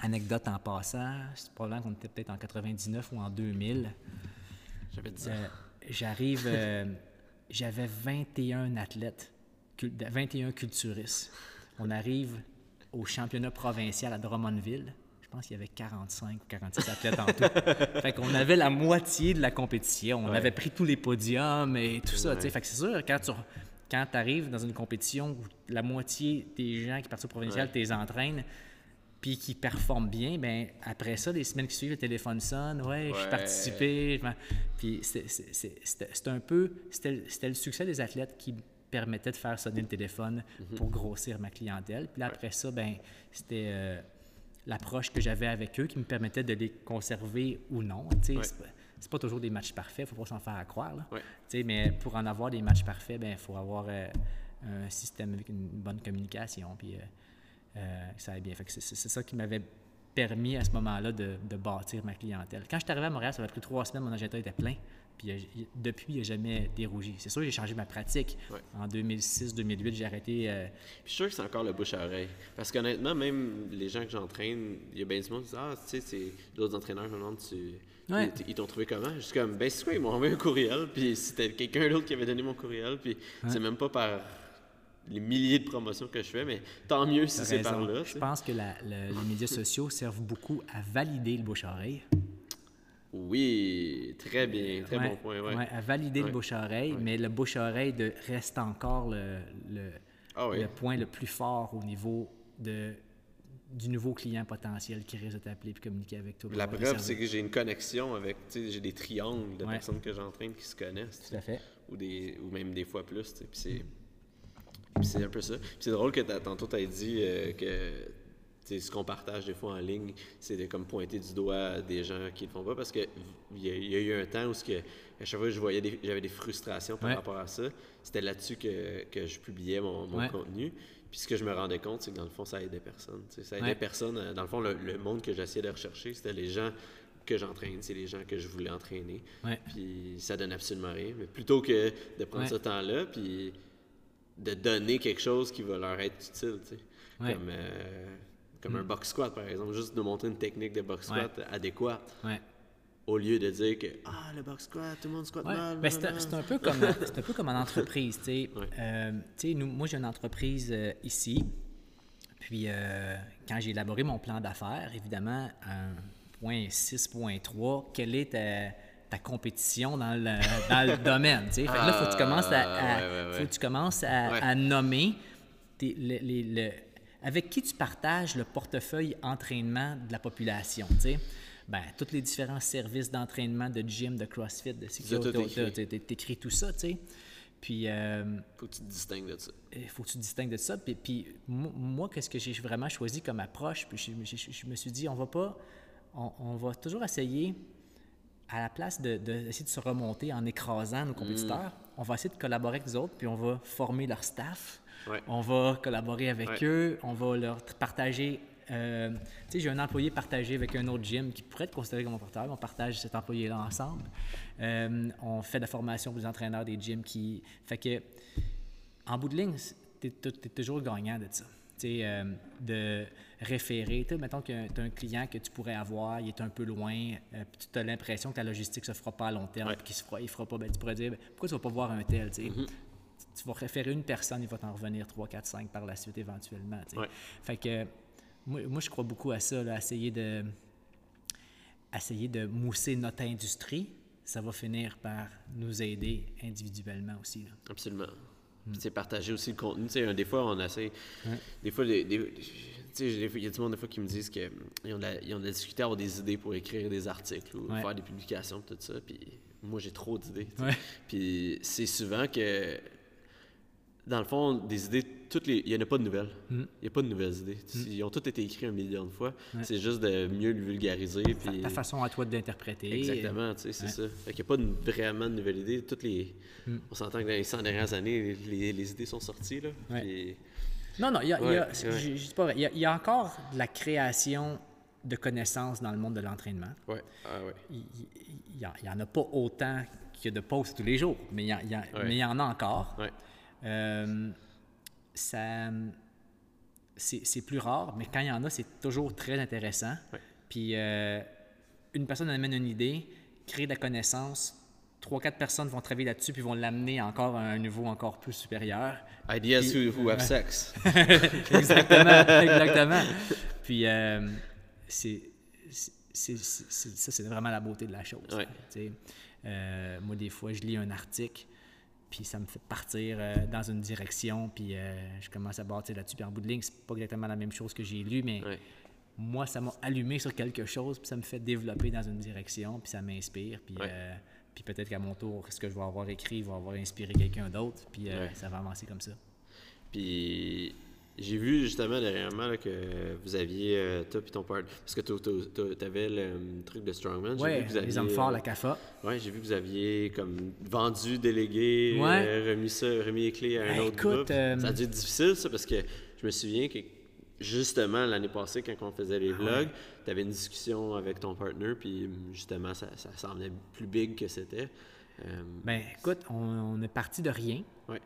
anecdote en passant, c'est probablement qu'on était peut-être en 99 ou en 2000. J'avais dit. Euh, J'arrive, j'avais 21 athlètes, cul- 21 culturistes. On arrive au championnat provincial à Drummondville. Je pense qu'il y avait 45 ou 46 athlètes en tout. fait qu'on avait la moitié de la compétition. On Ouais. avait pris tous les podiums et tout ça. Fait que c'est sûr, quand tu quand arrives dans une compétition où la moitié des gens qui partent au provincial Ouais. t'es entraînes, puis qui performe bien, ben après ça, les semaines qui suivent, le téléphone sonne, ouais, je Ouais. participé, je m'en- puis c'est- un peu, c'était le succès des athlètes qui permettait de faire sonner le téléphone Mhm. pour grossir ma clientèle. Puis là, après ça, ben c'était euh, l'approche que j'avais avec eux qui me permettait de les conserver ou non. Tu sais, Ouais. c'est pas- toujours des matchs parfaits, faut pas s'en faire à croire. Là. Ouais. Mais pour en avoir des matchs parfaits, ben il faut avoir euh, un système avec une bonne communication, puis euh, euh, ça aille bien. C'est ça qui m'avait permis à ce moment-là de, de bâtir ma clientèle. Quand je suis arrivé à Montréal, ça m'a pris trois semaines, mon agenda était plein. Puis euh, depuis, il n'a jamais dérougi. C'est sûr, j'ai changé ma pratique. Ouais. En 2006-2008, j'ai arrêté. euh, Puis je suis sûr que c'est encore le bouche à oreille. Parce qu'honnêtement, même les gens que j'entraîne, il y a bien du monde qui disent Ah, tu sais, c'est d'autres entraîneurs me demandent tu. Ouais. Ils, ils t'ont trouvé comment? Je suis comme, ben c'est quoi, ils m'ont envoyé un courriel, puis c'était quelqu'un d'autre qui avait donné mon courriel, puis c'est même pas par les milliers de promotions que je fais, mais tant mieux si c'est par là. Je pense que la- le- les médias sociaux servent beaucoup à valider le bouche-oreille. Oui, très bien, très Ouais, bon point, ouais. ouais, à valider le bouche-oreille, mais le bouche-oreille reste encore le, le- Ah oui. le point le plus fort au niveau de, du nouveau client potentiel qui risque de t'appeler et communiquer avec toi. La preuve, c'est que j'ai une connexion avec, j'ai des triangles de personnes que j'entraîne qui se connaissent. Tout à fait. ou, des, ou même des fois plus. Puis c'est, c'est un peu ça. C'est drôle que tantôt tu as dit euh, que ce qu'on partage des fois en ligne, c'est de comme pointer du doigt des gens qui le font pas parce que il y, y a eu un temps où que, à chaque fois que je voyais des- j'avais des frustrations par Ouais. rapport à ça, c'était là-dessus que, que je publiais mon, mon Ouais. contenu. Puis ce que je me rendais compte, c'est que dans le fond, ça aidait personne. Ça aidait Ouais. personne. euh, Dans le fond, le, le monde que j'essayais de rechercher, c'était les gens que j'entraîne, c'est les gens que je voulais entraîner. Puis ça donne absolument rien. Mais plutôt que de prendre ce temps-là, puis de donner quelque chose qui va leur être utile, tu sais. Ouais. Mm. Comme, euh, comme un box squat, par exemple. Juste de montrer une technique de box squat adéquate. Ouais. Au lieu de dire que Ah, le box squat, tout le monde squat mal. ben, c'est, c'est un peu comme c'est un peu comme en entreprise, tu sais. Euh, nous, moi j'ai une entreprise euh, ici. Puis euh, quand j'ai élaboré mon plan d'affaires, évidemment, un point 6.3, quelle est ta, ta compétition dans le, dans le domaine, tu sais. Fait que là, faut que tu commences à, à- Ah, ouais, ouais, ouais. faut que tu commences à, nommer tes- le- les- le- avec qui tu partages le portefeuille entraînement de la population, tu sais. Ben, tous les différents services d'entraînement, de gym, de CrossFit, de écrit. tu écris tout ça, tu sais. Puis, euh, Faut que tu te distingues de ça. il faut que tu te distingues de ça. Puis, puis mo- moi, qu'est-ce que j'ai vraiment choisi comme approche? Puis je, je- je me suis dit, on va pas, on, on va toujours essayer, à la place de, de- d'essayer de se remonter en écrasant nos compétiteurs, on va essayer de collaborer avec les autres, puis on va former leur staff. Ouais. On va collaborer avec Ouais. eux, on va leur partager. euh, tu sais, j'ai un employé partagé avec un autre gym qui pourrait être considéré comme mon porteur. On partage cet employé-là ensemble. Euh, on fait de la formation pour les entraîneurs des gyms qui. Fait que, en bout de ligne, tu es, toujours gagnant de ça. Euh, de référer. Tu sais, mettons que tu as un client que tu pourrais avoir, il est un peu loin, euh, puis tu as l'impression que ta logistique ne se fera pas à long terme, puis qu'il se fera, il fera pas, ben, tu pourrais dire, ben, pourquoi tu vas pas voir un tel? Mm-hmm. Tu vas référer une personne, il va t'en revenir 3, 4, 5 par la suite éventuellement. Ouais. Fait que, moi, moi, je crois beaucoup à ça, là, essayer de essayer de mousser notre industrie, ça va finir par nous aider individuellement aussi. là. Absolument. Hmm. Sais, partager aussi le contenu. Tu sais, un- des fois, on essaie. Des fois, des- des- il y a du monde des fois qui me disent qu'ils ont, de la- ils ont de la difficulté à avoir des idées pour écrire des articles ou Ouais. faire des publications, tout ça. Puis moi, j'ai trop d'idées. Ouais. Puis c'est souvent que, dans le fond, des idées, toutes les, il n'y en a pas de nouvelles. Hmm. Il n'y a pas de nouvelles idées. Ils ont toutes été écrits un million de fois. C'est juste de mieux le vulgariser. Puis... Ta façon à toi d'interpréter. Exactement, tu sais, c'est Ouais. Hmm. ça. Fait qu'il n'y a pas de- vraiment de nouvelle idée. Toutes les... On s'entend que dans les 100 dernières années, les, les idées sont sorties. Là. Ouais. Puis- Non, non, il y a, y a- Ouais, je- ouais. je dis pas vrai. Il y a- il y a encore de la création de connaissances dans le monde de l'entraînement. Ah ouais. Il n'y en a pas autant que de posts tous les jours, mais il y, en- il y en- Ouais. mais il y en a encore. Ouais. Euh, ça, c'est c'est plus rare, mais quand il y en a, c'est toujours très intéressant. Puis euh, une personne amène une idée, crée de la connaissance, trois, quatre personnes vont travailler là-dessus puis vont l'amener encore à un niveau encore plus supérieur. Ideas Puis- who, who have sex. exactement, exactement. Puis euh, c'est, ça, c'est vraiment la beauté de la chose. Euh, moi, des fois, je lis un article, puis ça me fait partir euh, dans une direction, puis euh, je commence à bâtir là-dessus. Puis en bout de ligne, c'est pas exactement la même chose que j'ai lu, mais moi, ça m'a allumé sur quelque chose, puis ça me fait développer dans une direction, puis ça m'inspire, puis, euh, puis peut-être qu'à mon tour, ce que je vais avoir écrit va avoir inspiré quelqu'un d'autre, puis ça va avancer comme ça. Puis j'ai vu justement dernièrement là, que vous aviez, euh, toi puis ton partner, parce que tu avais le euh, truc de Strongman. vous les hommes aviez, forts, euh, la CAFA. Ouais, j'ai vu que vous aviez comme vendu, délégué, Ouais. euh, remis ça, remis les clés à un Ben, autre écoute, groupe. euh, Ça a dû être difficile ça parce que je me souviens que justement l'année passée quand on faisait les vlogs, tu avais une discussion avec ton partner puis justement ça, ça semblait plus big que c'était. Euh, Ben, écoute, on, on est parti de rien. ouais.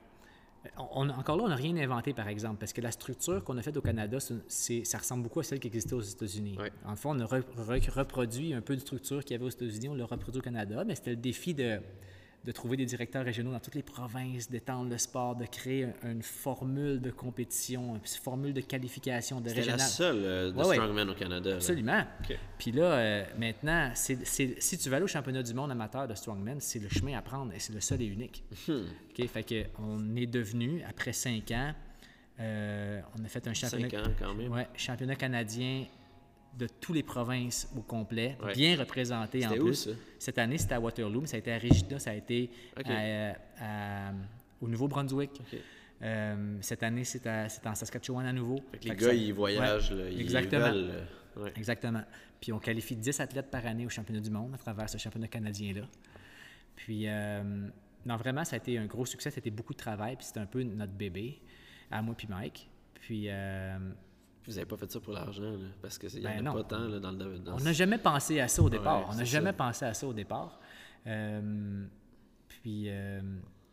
On- encore là, on n'a rien inventé, par exemple, parce que la structure qu'on a faite au Canada, c'est ça ressemble beaucoup à celle qui existait aux États-Unis. En fait, on a re- re- reproduit un peu de structure qu'il y avait aux États-Unis, on l'a reproduit au Canada, mais c'était le défi de, de trouver des directeurs régionaux dans toutes les provinces, d'étendre le sport, de créer un- une formule de compétition, une formule de qualification, de C'était la régional. seule euh, de Ouais, ouais. Strongman au Canada. là. Absolument. Puis là, euh, maintenant, si tu vas aller au championnat du monde amateur de Strongman, c'est le chemin à prendre et c'est le seul et unique. Hmm. OK? Fait que on est devenu, après cinq ans, euh, on a fait un championnat, Cinq ans quand même. ouais, championnat canadien de toutes les provinces au complet, Ouais. bien représenté en C'était où, plus. ça? Cette année, c'était à Waterloo, mais ça a été à Regina, ça a été à- à- au Nouveau-Brunswick. Euh, cette année, c'est en Saskatchewan à nouveau. Fait que les Fait que gars, ça- ils voyagent, Ouais, là, ils exactement. veulent. euh, ouais. Exactement. Puis on qualifie 10 athlètes par année au championnat du monde à travers ce championnat canadien-là. Puis, euh, non, vraiment, ça a été un gros succès. Ça a été beaucoup de travail. Puis c'était un peu notre bébé, à moi puis Mike. Puis euh, Vous n'avez pas fait ça pour l'argent, là, parce qu'il n'y en Ben a non. pas tant là, dans le dans on n'a jamais pensé à ça au départ. Ouais, on n'a jamais ça. pensé à ça au départ. Euh, puis euh,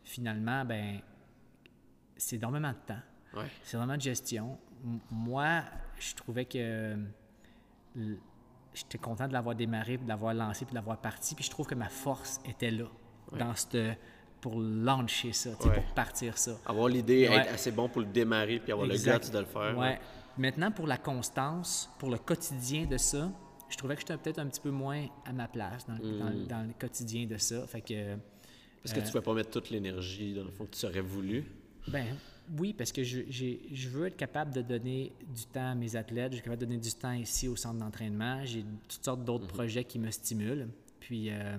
finalement, ben c'est énormément de temps. Ouais. C'est vraiment de gestion. M- Moi, je trouvais que l- j'étais content de l'avoir démarré, puis de l'avoir lancé, puis de l'avoir parti. Puis je trouve que ma force était là, dans cette, pour lancer ça, Ouais. pour partir ça. Avoir l'idée, être assez bon pour le démarrer, puis avoir Exact. le guts de le faire. Maintenant, pour la constance, pour le quotidien de ça, je trouvais que j'étais peut-être un petit peu moins à ma place dans, le- dans le- dans le quotidien de ça. Fait que, Parce que tu ne pouvais pas mettre toute l'énergie, dans le fond, que tu aurais voulu. Ben oui, parce que je, veux être capable de donner du temps à mes athlètes, je suis capable de donner du temps ici au centre d'entraînement. J'ai toutes sortes d'autres projets qui me stimulent. Puis euh,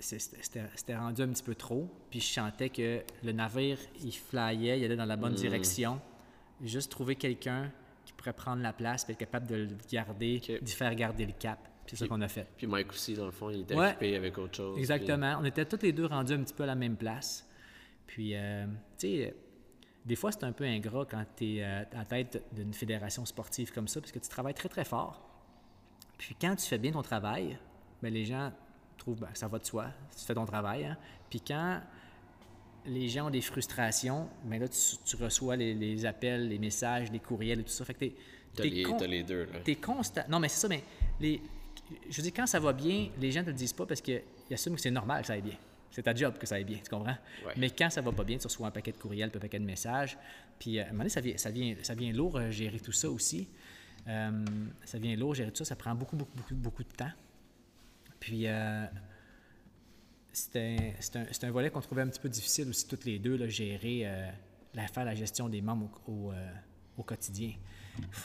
c'était rendu un petit peu trop. Puis je sentais que le navire, il flyait, il allait dans la bonne direction. Juste trouver quelqu'un qui pourrait prendre la place, puis être capable de le garder, d'y faire garder le cap. Puis c'est ça qu'on a fait. Puis Mike aussi, dans le fond, il était Ouais. occupé avec autre chose. Exactement. On était tous les deux rendus un petit peu à la même place. Puis, euh, tu sais, euh, des fois, c'est un peu ingrat quand tu es à la tête d'une fédération sportive comme ça, parce que tu travailles très, très fort. Puis, quand tu fais bien ton travail, ben, les gens trouvent que ça va de soi, tu fais ton travail. hein. Puis, quand les gens ont des frustrations, ben là, tu, tu reçois les, les appels, les messages, les courriels et tout ça. Fait que t'es- T'as les, con- t'as les deux, là. T'es constant. Non, mais c'est ça, mais les... je veux dire, quand ça va bien, les gens te le disent pas parce qu'ils assument que c'est normal que ça aille bien. C'est ta job que ça aille bien, tu comprends? Ouais. Mais quand ça va pas bien, tu reçois un paquet de courriels, un paquet de messages. Puis euh, à un moment donné, ça vient, ça vient, ça vient lourd euh, gérer tout ça aussi. Euh, ça vient lourd gérer tout ça, ça prend beaucoup, beaucoup, beaucoup, beaucoup de temps. Puis euh, c'était c'est un, un volet qu'on trouvait un petit peu difficile aussi, toutes les deux, là, gérer, euh, la, faire la gestion des membres au, au, euh, au quotidien.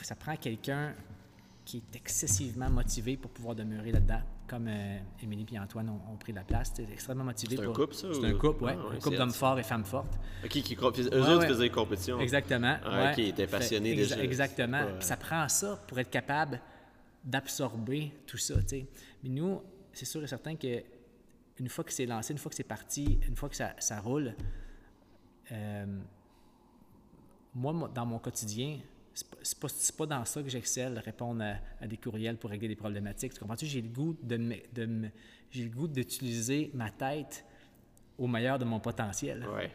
Ça prend quelqu'un qui est excessivement motivé pour pouvoir demeurer là-dedans, comme euh, Émilie et Antoine ont, ont pris la place. C'est extrêmement motivé. C'est un pour- couple, ça, C'est ou- un couple, oui. Ah, ouais, un couple d'hommes forts et femmes fortes. Ok, qui, eux Ouais, autres ouais. faisaient des compétitions. Exactement. Ah, ouais. ok, ils étaient passionnés exa- déjà. Exactement. Puis ça prend ça pour être capable d'absorber tout ça. tu sais. Mais nous, c'est sûr et certain que une fois que c'est lancé, une fois que c'est parti, une fois que ça, ça roule, euh, moi, mo- dans mon quotidien, c'est pas, pas, dans ça que j'excelle, répondre à, à des courriels pour régler des problématiques. Tu comprends-tu? J'ai le goût de j'ai le goût d'utiliser ma tête au meilleur de mon potentiel. Ouais.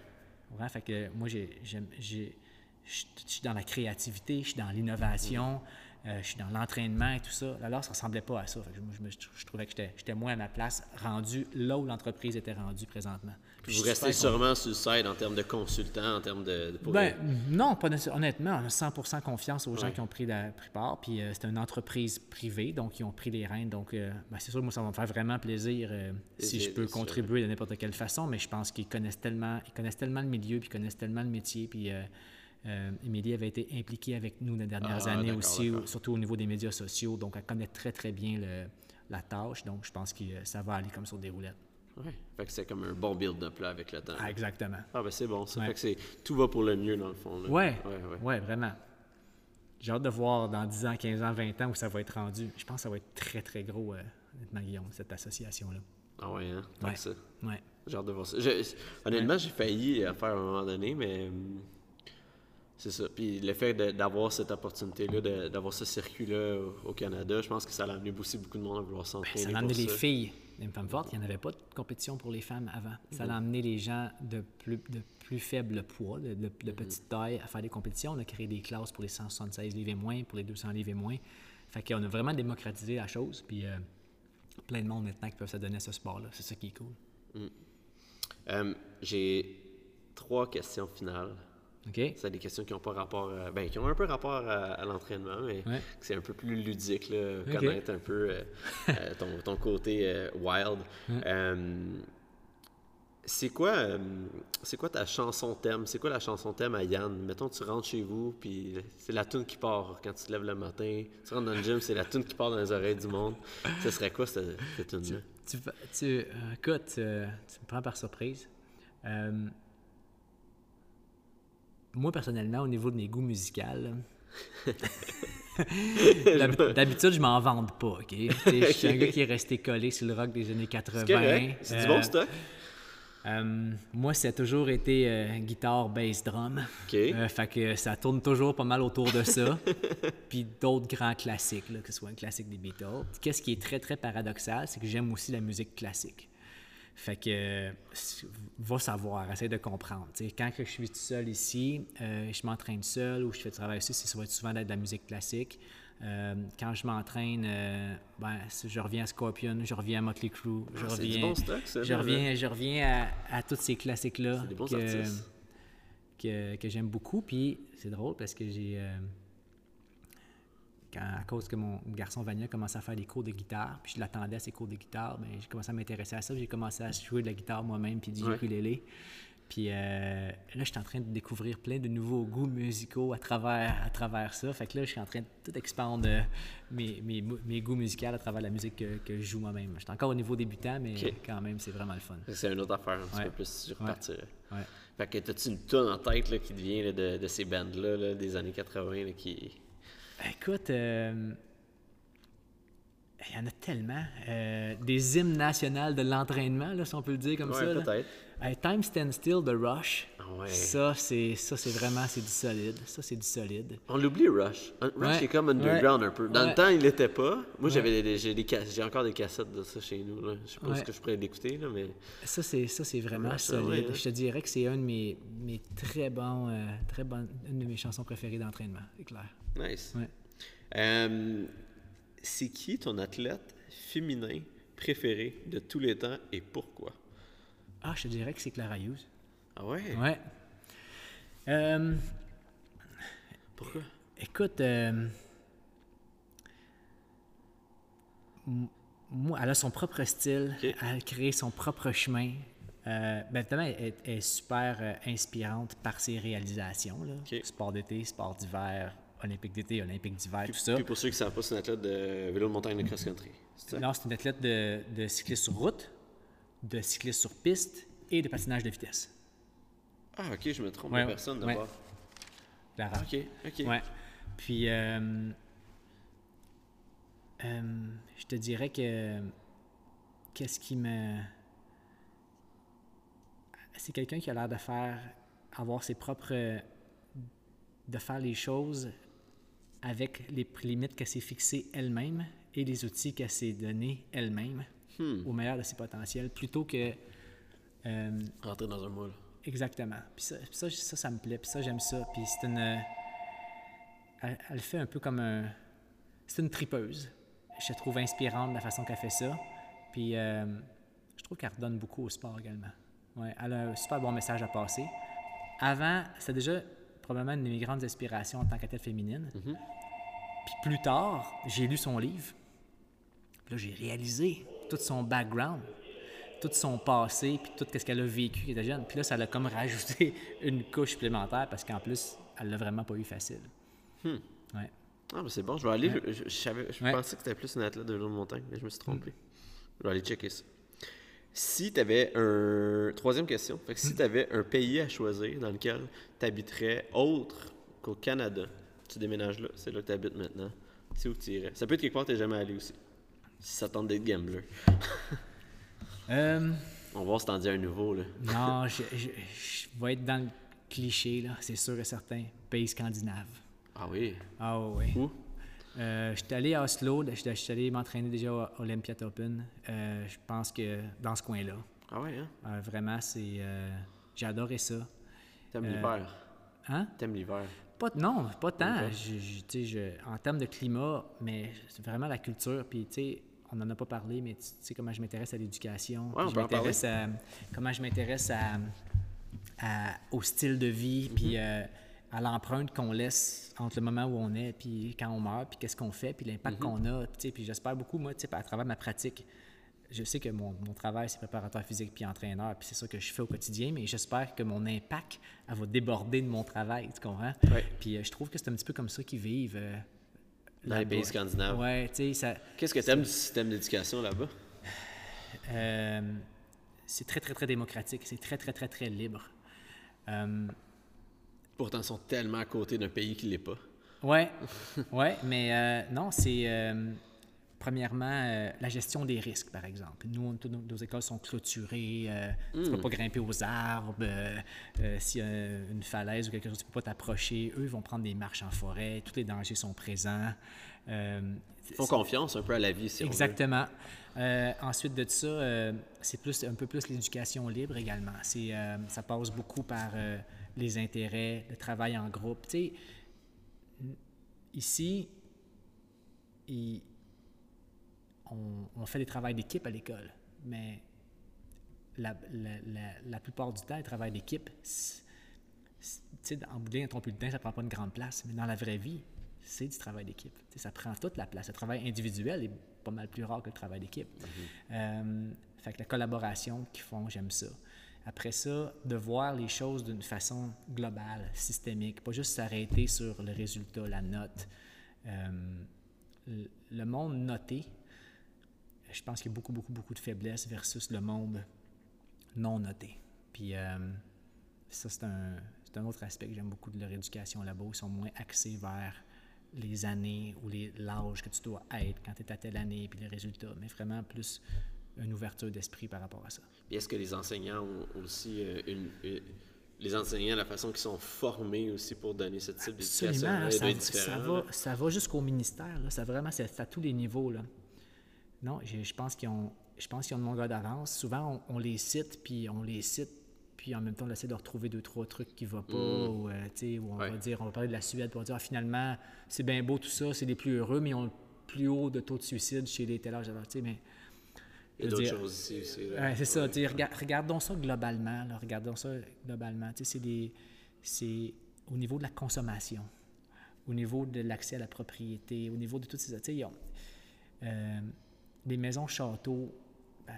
Ouais, fait que moi, j'ai, j'aime- j'ai- je je suis dans la créativité, je suis dans l'innovation, euh, je suis dans l'entraînement et tout ça. Alors, ça ressemblait pas à ça. Fait que moi, je, trouvais que j'étais, moins à ma place, rendu là où l'entreprise était rendue présentement. Puis Vous restez sûrement sur le side en termes de consultant, en termes de. de- pour- ben, non, pas. Honnêtement, on a 100% confiance aux gens Ouais. qui ont pris, la, pris part. Puis euh, c'est une entreprise privée, donc ils ont pris les rênes. Donc, euh, ben, c'est sûr, moi, ça va me faire vraiment plaisir si je peux contribuer de n'importe quelle façon. Mais je pense qu'ils connaissent tellement, ils connaissent tellement le milieu, puis ils connaissent tellement le métier. Puis euh, Émilie avait été impliquée avec nous les dernières Ah, années aussi, surtout au niveau des médias sociaux. Donc, elle connaît très, très bien le- la tâche. Donc, je pense que euh, ça va aller comme sur des roulettes. Ouais. Fait que c'est comme un bon build-up là, avec le temps. Ah, exactement. Ah, ben c'est bon. Ça Ouais. fait que c'est tout va pour le mieux dans le fond. Là. Ouais, Ouais, ouais. vraiment. J'ai hâte de voir dans 10 ans, 15 ans, 20 ans où ça va être rendu. Je pense que ça va être très, très gros, euh, Guillaume, cette association-là. Ah ouais, hein? Tant Ouais. que ça. Ouais. J'ai hâte de voir ça. Je- honnêtement, j'ai failli euh, faire à un moment donné, mais hum, c'est ça. Puis le fait d'avoir cette opportunité-là, d'avoir ce circuit-là au, Canada, je pense que ça a amené aussi beaucoup de monde à vouloir s'entraîner. Ben, Ça a amené les ça. filles. Les femmes fortes, il n'y en avait pas de compétition pour les femmes avant. Ça a amené les gens de plus, de plus faible poids, de, de- de petite taille, à faire des compétitions. On a créé des classes pour les 176 livres et moins, pour les 200 livres et moins. Fait qu'on a vraiment démocratisé la chose. Puis euh, plein de monde maintenant qui peuvent se donner à ce sport-là. C'est ça qui est cool. Euh, j'ai trois questions finales. OK? C'est des questions qui ont pas rapport, euh, ben, qui ont un peu rapport à, à l'entraînement, mais Ouais. c'est un peu plus ludique, là, Ok. connaître un peu euh, euh, ton, ton côté euh, wild. C'est quoi, c'est quoi ta chanson thème? C'est quoi la chanson thème à Yann? Mettons, tu rentres chez vous, puis c'est la tune qui part quand tu te lèves le matin. Tu rentres dans le gym, c'est la tune qui part dans les oreilles du monde. Ce serait quoi cette, cette tune-là? Tu, fa- tu, euh, écoute, tu me prends par surprise. Moi, personnellement, au niveau de mes goûts musicaux, d'hab- d'habitude, je m'en vante pas, OK? Je suis un gars qui est resté collé sur le rock des années 80. C'est du Euh, bon stock? euh, moi, ça a toujours été euh, guitare, bass, drum. Euh, fait que ça tourne toujours pas mal autour de ça. Puis d'autres grands classiques, là, que ce soit un classique des Beatles. Qu'est-ce qui est très, très paradoxal, c'est que j'aime aussi la musique classique. Fait que, va savoir, essaye de comprendre. Quand que je suis tout seul ici, euh, je m'entraîne seul ou je fais du travail ici, ça va être souvent d'être de la musique classique. Euh, quand je m'entraîne, euh, ben, je reviens à Scorpion, je reviens à Motley Crue, je Ah, reviens, bon stock, ça, je reviens, je reviens à, à tous ces classiques-là que, que j'aime beaucoup. Puis c'est drôle parce que j'ai. Quand, à cause que mon garçon Vania commençait à faire des cours de guitare, puis je l'attendais à ses cours de guitare, ben, j'ai commencé à m'intéresser à ça. J'ai commencé à jouer de la guitare moi-même, puis du ukulélé. Puis euh, là, je suis en train de découvrir plein de nouveaux goûts musicaux à travers, à travers ça. Fait que là, je suis en train de tout expandre euh, mes, mes, goûts musicaux à travers la musique que, que je joue moi-même. Je suis encore au niveau débutant, mais quand même, c'est vraiment le fun. C'est une autre affaire, un petit Ouais. peu plus, je repartirais. Ouais. Fait que t'as-tu une tonne en tête là, qui devient là, de, de ces bands-là là, des années 80 là, qui. Écoute, euh, il y en a tellement. Euh, des hymnes nationales de l'entraînement, si on peut le dire comme Ouais, ça. peut-être. Hey, Time Stand Still de Rush. Ah ouais. Ça, c'est ça, c'est vraiment c'est du solide. Ça, c'est du solide. On l'oublie, Rush. Rush Ouais. est comme underground un peu. Dans le temps, il l'était pas. Moi, j'avais des, j'ai, des cas- j'ai encore des cassettes de ça chez nous. Là. Je sais pas ce que je pourrais l'écouter, là, mais. Ça, c'est ça, c'est vraiment Rush, solide. hein. Je te dirais que c'est une de mes, mes très bons, euh, très bonnes, une de mes chansons préférées d'entraînement, c'est clair. Nice. Ouais. Euh, c'est qui ton athlète féminin préféré de tous les temps et pourquoi? Ah, je te dirais que c'est Clara Hughes. Ah ouais? Ouais. Euh, Pourquoi? Écoute, euh, moi, elle a son propre style, elle a créé son propre chemin. Euh, ben, évidemment, elle, est- elle est super euh, inspirante par ses réalisations. Là. Sport d'été, sport d'hiver, olympique d'été, olympique d'hiver, tout ça. puis pour ceux qui ne savent pas, c'est une athlète de vélo de montagne de cross-country. Non, c'est une athlète de, de cycliste sur route, de cycliste sur piste et de patinage de vitesse. Ah, ok, je me trompe Ouais, de personne ouais. d'abord. Clara. Ok, ok. Ouais. Puis, euh, euh, je te dirais que qu'est-ce qui me. C'est quelqu'un qui a l'air de faire, avoir ses propres. de faire les choses avec les limites qu'elle s'est fixées elle-même et les outils qu'elle s'est donnés elle-même au meilleur de ses potentiels, plutôt que. euh, Rentrer dans un moule. Exactement. Puis ça, ça, ça, ça me plaît. Puis ça, j'aime ça. Puis c'est une. euh, Elle, elle fait un peu comme un. C'est une tripeuse. Je la trouve inspirante la façon qu'elle fait ça. Puis euh, je trouve qu'elle redonne beaucoup au sport également. Ouais, elle a un super bon message à passer. Avant, c'était déjà probablement une de mes grandes inspirations en tant qu'athlète féminine. Puis plus tard, j'ai lu son livre. Puis là, j'ai réalisé tout son background. tout son passé, puis tout ce qu'elle a vécu quand elle était jeune. Puis là, ça l'a comme rajouté une couche supplémentaire parce qu'en plus, elle l'a vraiment pas eu facile. Hmm. Ouais. Ah, ben c'est bon, je vais aller. Ouais. Je, je savais- je Ouais. pensais que c'était plus une athlète de vélo de montagne, mais je me suis trompé. Je vais aller checker ça. Si tu avais un. Troisième question. Fait que si tu avais un pays à choisir dans lequel tu habiterais autre qu'au Canada, tu déménages là, c'est là que tu habites maintenant, c'est où tu irais? Ça peut être quelque part que tu jamais allé aussi. Si ça tente d'être gambler. Euh, On va voir si t'en dis un nouveau, là. non, je, je- je vais être dans le cliché, là, c'est sûr et certain. Pays scandinave. Ah oui? Ah oui. Où? Euh, je suis allé à Oslo, je suis allé m'entraîner déjà à Olympia Open. Euh, je pense que dans ce coin-là. Ah ouais, hein? Euh, vraiment, c'est. j'ai adoré ça. T'aimes l'hiver? Hein? T'aimes l'hiver? Pas, non, pas tant. Je- je- je- en termes de climat, mais c'est vraiment la culture. Puis, tu sais, on n'en a pas parlé, mais tu sais comment je m'intéresse à l'éducation. Ouais, comment je m'intéresse à, à- au style de vie, Mhm. puis euh, à l'empreinte qu'on laisse entre le moment où on est, puis quand on meurt, puis qu'est-ce qu'on fait, puis l'impact Mhm. qu'on a. Puis, tu sais, puis j'espère beaucoup, moi, tu sais, à travers ma pratique. Je sais que mon, mon travail, c'est préparateur physique puis entraîneur, puis c'est ça que je fais au quotidien, mais j'espère que mon impact, elle va déborder de mon travail, tu comprends? Puis euh, je trouve que c'est un petit peu comme ça qu'ils vivent. euh, Dans les pays scandinaves. Ouais, tu sais, ça. Qu'est-ce que t'aimes du système d'éducation là-bas? Euh, c'est très, très, très démocratique. C'est très, très, très, très libre. Euh, Pourtant, ils sont tellement à côté d'un pays qui l'est pas. ouais, ouais, mais euh, non, c'est. Premièrement, euh, la gestion des risques, par exemple. Nous, on- toutes nos, écoles sont clôturées. euh, Tu ne peux pas grimper aux arbres. euh, euh, S'il y a une falaise ou quelque chose, tu ne peux pas t'approcher. Eux, ils vont prendre des marches en forêt. Tous les dangers sont présents. Ils font confiance un peu à la vie, si on veut. Exactement. Ensuite de ça, c'est plus un peu plus l'éducation libre également. C'est, ça passe beaucoup par les intérêts, le travail en groupe. Tu sais, ici, il- on, on fait des travails d'équipe à l'école, mais la, la- la- la plupart du temps, le travail d'équipe, en bout de ligne, ton bulletin, ça prend pas une grande place, mais dans la vraie vie, c'est du travail d'équipe. Ça prend toute la place. Le travail individuel est pas mal plus rare que le travail d'équipe. Euh, fait que la collaboration qu'ils font, j'aime ça. Après ça, de voir les choses d'une façon globale, systémique, pas juste s'arrêter sur le résultat, la note. Euh, le monde noté, je pense qu'il y a beaucoup, beaucoup, beaucoup de faiblesses versus le monde non noté. Puis euh, ça, c'est un, autre aspect que j'aime beaucoup de leur éducation là-bas. Ils sont moins axés vers les années ou les- l'âge que tu dois être quand tu es à telle année, puis les résultats, mais vraiment plus une ouverture d'esprit par rapport à ça. Puis est-ce que les enseignants ont aussi euh, une, une- Les enseignants, la façon qu'ils sont formés aussi pour donner ce type d'éducation ça, ça va, ça va jusqu'au ministère. Là, ça vraiment, c'est à tous les niveaux. Là. Non, je, je pense qu'ils ont, je pense qu'ils ont une longueur d'avance. Souvent, on, on les cite, puis on les cite, puis en même temps, on essaie de retrouver deux, trois trucs qui ne vont pas, ou, euh, où on Ouais. va dire, on va parler de la Suède, va dire, ah, finalement, c'est bien beau tout ça, c'est les plus heureux, mais ils ont le plus haut de taux de suicide chez les tel âge. Mais Il y a je veux d'autres choses ici aussi. Ouais, c'est ça. Ouais. tu sais, rega- regardons ça globalement. là, regardons ça globalement. C'est des- c'est au niveau de la consommation, au niveau de l'accès à la propriété, au niveau de toutes ces. Tu sais, ils ont, euh, les maisons châteaux, ben,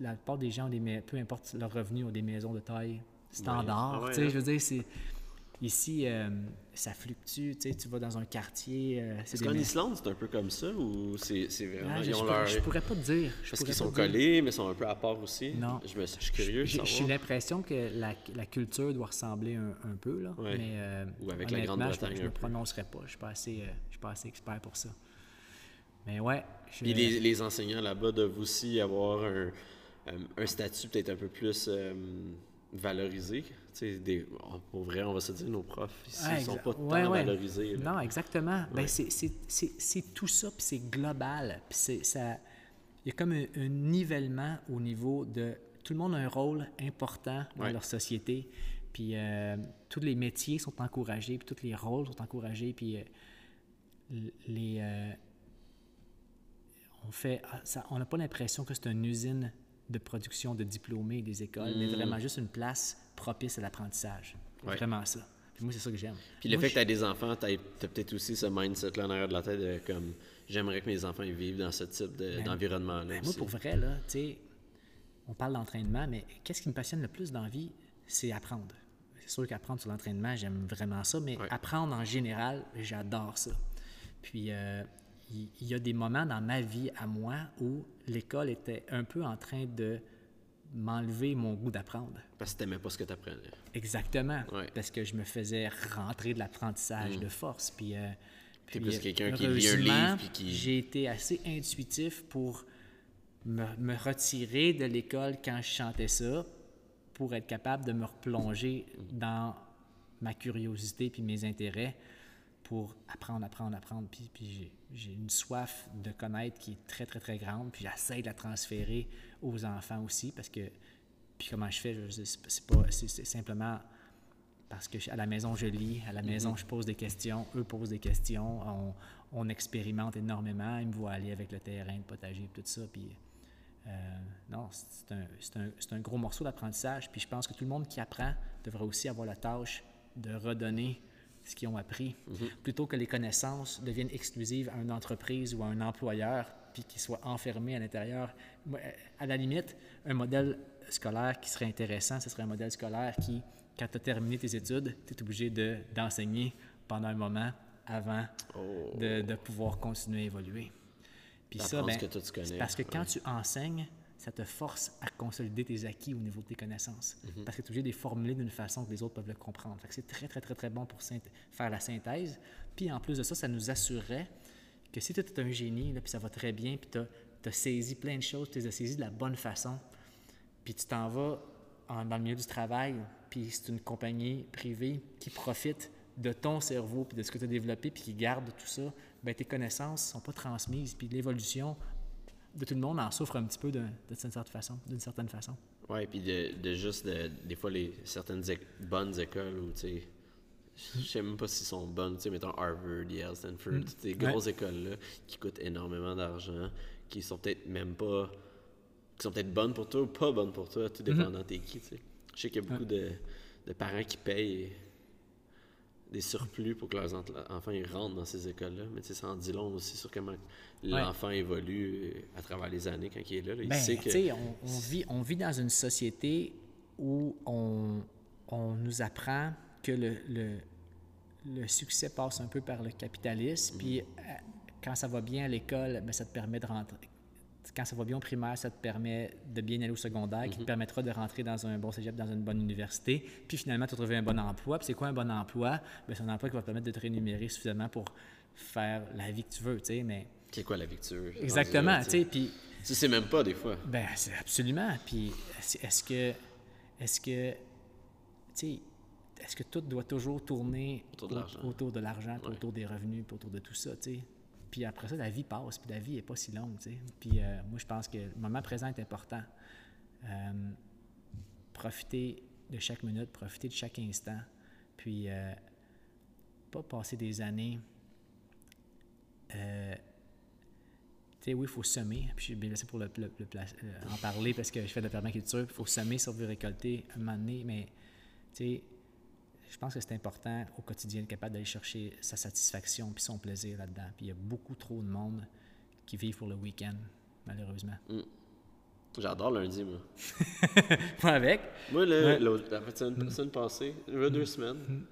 la plupart des gens, ont des, peu importe leur revenu, ont des maisons de taille standard. Ah ouais, sais, hein? Je veux dire, c'est. Ici, euh, ça fluctue. Tu sais, tu vas dans un quartier. euh, c'est Est-ce des qu'en Islande, c'est un peu comme ça ou c'est c'est vraiment. Ah, je, ils je ont pourrais, leur- je pourrais pas te dire. Je Parce qu'ils sont dire. collés, mais sont un peu à part aussi. Non. Je, me, je suis curieux J'ai l'impression que la, la culture doit ressembler un, un peu, là. Ouais. Mais euh, Ou avec la Grande-Bretagne je ne me prononcerai pas. Je ne suis, pas assez, euh, je suis pas assez expert pour ça. Mais ouais. je- Puis les, les enseignants là-bas doivent aussi avoir un, euh, un statut peut-être un peu plus euh, valorisé. Des, pour vrai, on va se dire, nos profs ici Ouais, ne sont pas tant ouais, valorisés. là. Non, exactement. Ben, c'est- tout ça, puis c'est global. Puis c'est- ça, il y a comme un, un nivellement au niveau de... Tout le monde a un rôle important dans leur société. Puis euh, tous les métiers sont encouragés, puis tous les rôles sont encouragés. Puis euh, les... on fait... ah, ça- on n'a pas l'impression que c'est une usine de production de diplômés des écoles, mais Mm. vraiment juste une place propice à l'apprentissage. Ouais. Vraiment ça. Puis moi, c'est ça que j'aime. Puis le Moi, fait je- que tu as des enfants, tu as, peut-être aussi ce mindset-là en arrière de la tête de comme j'aimerais que mes enfants ils vivent dans ce type de- Ben, d'environnement-là. Ben, moi, pour vrai, là, tu sais, on parle d'entraînement, mais qu'est-ce qui me passionne le plus dans la vie, c'est apprendre. C'est sûr qu'apprendre sur l'entraînement, j'aime vraiment ça, mais Ouais. apprendre en général, j'adore ça. Puis, euh, il il y, a des moments dans ma vie à moi où l'école était un peu en train de m'enlever mon goût d'apprendre. Parce que t'aimais pas ce que t'apprenais. Exactement. Ouais. Parce que je me faisais rentrer de l'apprentissage de force. Puis, euh, puis, plus euh, quelqu'un qui lit un livre heureusement, puis qui- J'ai été assez intuitif pour me, me retirer de l'école quand je chantais ça pour être capable de me replonger dans ma curiosité puis mes intérêts pour apprendre, apprendre, apprendre. Puis, puis j'ai- une soif de connaître qui est très, très, très grande. Puis j'essaie de la transférer aux enfants aussi parce que... Puis comment je fais, c'est pas... Simplement parce que à la maison, je lis, à la maison, je pose des questions, eux posent des questions, on, on expérimente énormément, ils me voient aller avec le terrain, le potager, tout ça, puis euh, non, c'est un, c'est un- c'est un gros morceau d'apprentissage, puis je pense que tout le monde qui apprend devrait aussi avoir la tâche de redonner ce qu'ils ont appris, plutôt que les connaissances deviennent exclusives à une entreprise ou à un employeur, puis qu'ils soient enfermés à l'intérieur. Euh, À la limite, un modèle scolaire qui serait intéressant, ce serait un modèle scolaire qui, quand tu as terminé tes études, tu es obligé de- d'enseigner pendant un moment avant Oh. de, de pouvoir continuer à évoluer. Puis ça, ben, ce que toi, tu connais. c'est parce que quand tu enseignes, ça te force à consolider tes acquis au niveau de tes connaissances. Mhm. Parce que tu es obligé de les formuler d'une façon que les autres peuvent le comprendre. C'est très, très, très, très bon pour faire la synthèse. Puis en plus de ça, ça nous assurerait que si tu es un génie, là, puis ça va très bien, puis tu as, saisi plein de choses, tu les as saisies de la bonne façon, puis tu t'en vas en- dans le milieu du travail, puis c'est une compagnie privée qui profite de ton cerveau, puis de ce que tu as développé, puis qui garde tout ça, ben tes connaissances ne sont pas transmises, puis l'évolution de tout le monde en souffre un petit peu de, de cette façon, d'une certaine façon. Ouais, puis de, de juste, de- des fois, les, certaines éc- bonnes écoles où, tu sais, je sais même pas s'ils sont bonnes, tu sais, mettons Harvard, Yale, Stanford, toutes ces grosses écoles-là qui coûtent énormément d'argent, qui sont peut-être même pas, qui sont peut-être bonnes pour toi ou pas bonnes pour toi, tout dépendant t'es qui, tu sais. Je sais qu'il y a beaucoup de, de parents qui payent des surplus pour que leurs enfants ils rentrent dans ces écoles-là, mais tu sais, ça en dit long aussi sur comment l'enfant évolue euh, à travers les années quand il est là. là. Il Ben, sait que... on, on vit, on vit dans une société où on, on nous apprend que le, le, le succès passe un peu par le capitalisme, puis euh, quand ça va bien à l'école, ben, ça te permet de rentrer. Quand ça va bien au primaire, ça te permet de bien aller au secondaire, qui te permettra de rentrer dans un bon cégep, dans une bonne université, puis finalement, de trouver un bon emploi. Puis c'est quoi un bon emploi? Ben, c'est un emploi qui va te permettre de te rémunérer suffisamment pour faire la vie que tu veux, tu sais, mais... C'est quoi la? Exactement, rendu tu là, sais, puis... Tu sais même pas des fois. Ben, c'est absolument. Puis, est-ce que, est-ce que, tu sais, est-ce que tout doit toujours tourner Autour de l'argent. autour de l'argent, puis Ouais. autour des revenus, autour de tout ça, tu sais? Puis après ça, la vie passe, puis la vie est pas si longue. Puis euh, moi, je pense que le moment présent est important. Euh, profiter de chaque minute, profiter de chaque instant, puis euh, pas passer des années. tu sais, oui, il faut semer. Puis je suis bien placé pour le, en parler parce que je fais de la permaculture. Il faut semer, veut récolter un moment donné. Mais, tu sais, je pense que c'est important au quotidien d'être capable d'aller chercher sa satisfaction puis son plaisir là-dedans. Puis il y a beaucoup trop de monde qui vivent pour le week-end, malheureusement. J'adore lundi, moi. Moi avec? Moi, le, Ouais. l'autre- la semaine, passée, il y a deux semaines,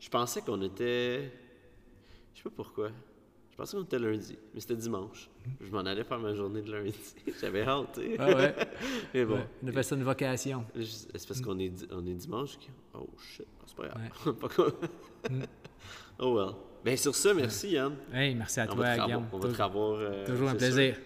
je pensais qu'on était. Je sais pas pourquoi. Je pensais qu'on était lundi, mais c'était dimanche. Je m'en allais faire ma journée de lundi. J'avais hâte, tu sais. Ah ouais? Mais bon, Ouais, On appelle ça une vocation. c'est parce qu'on est, on est dimanche. Oh shit, c'est pas grave. Pas quoi. oh well. Ben sur ça, merci Yann. Hey, merci à On toi, va Guillaume. on va te Toujours- revoir. euh, Toujours un plaisir. sûr.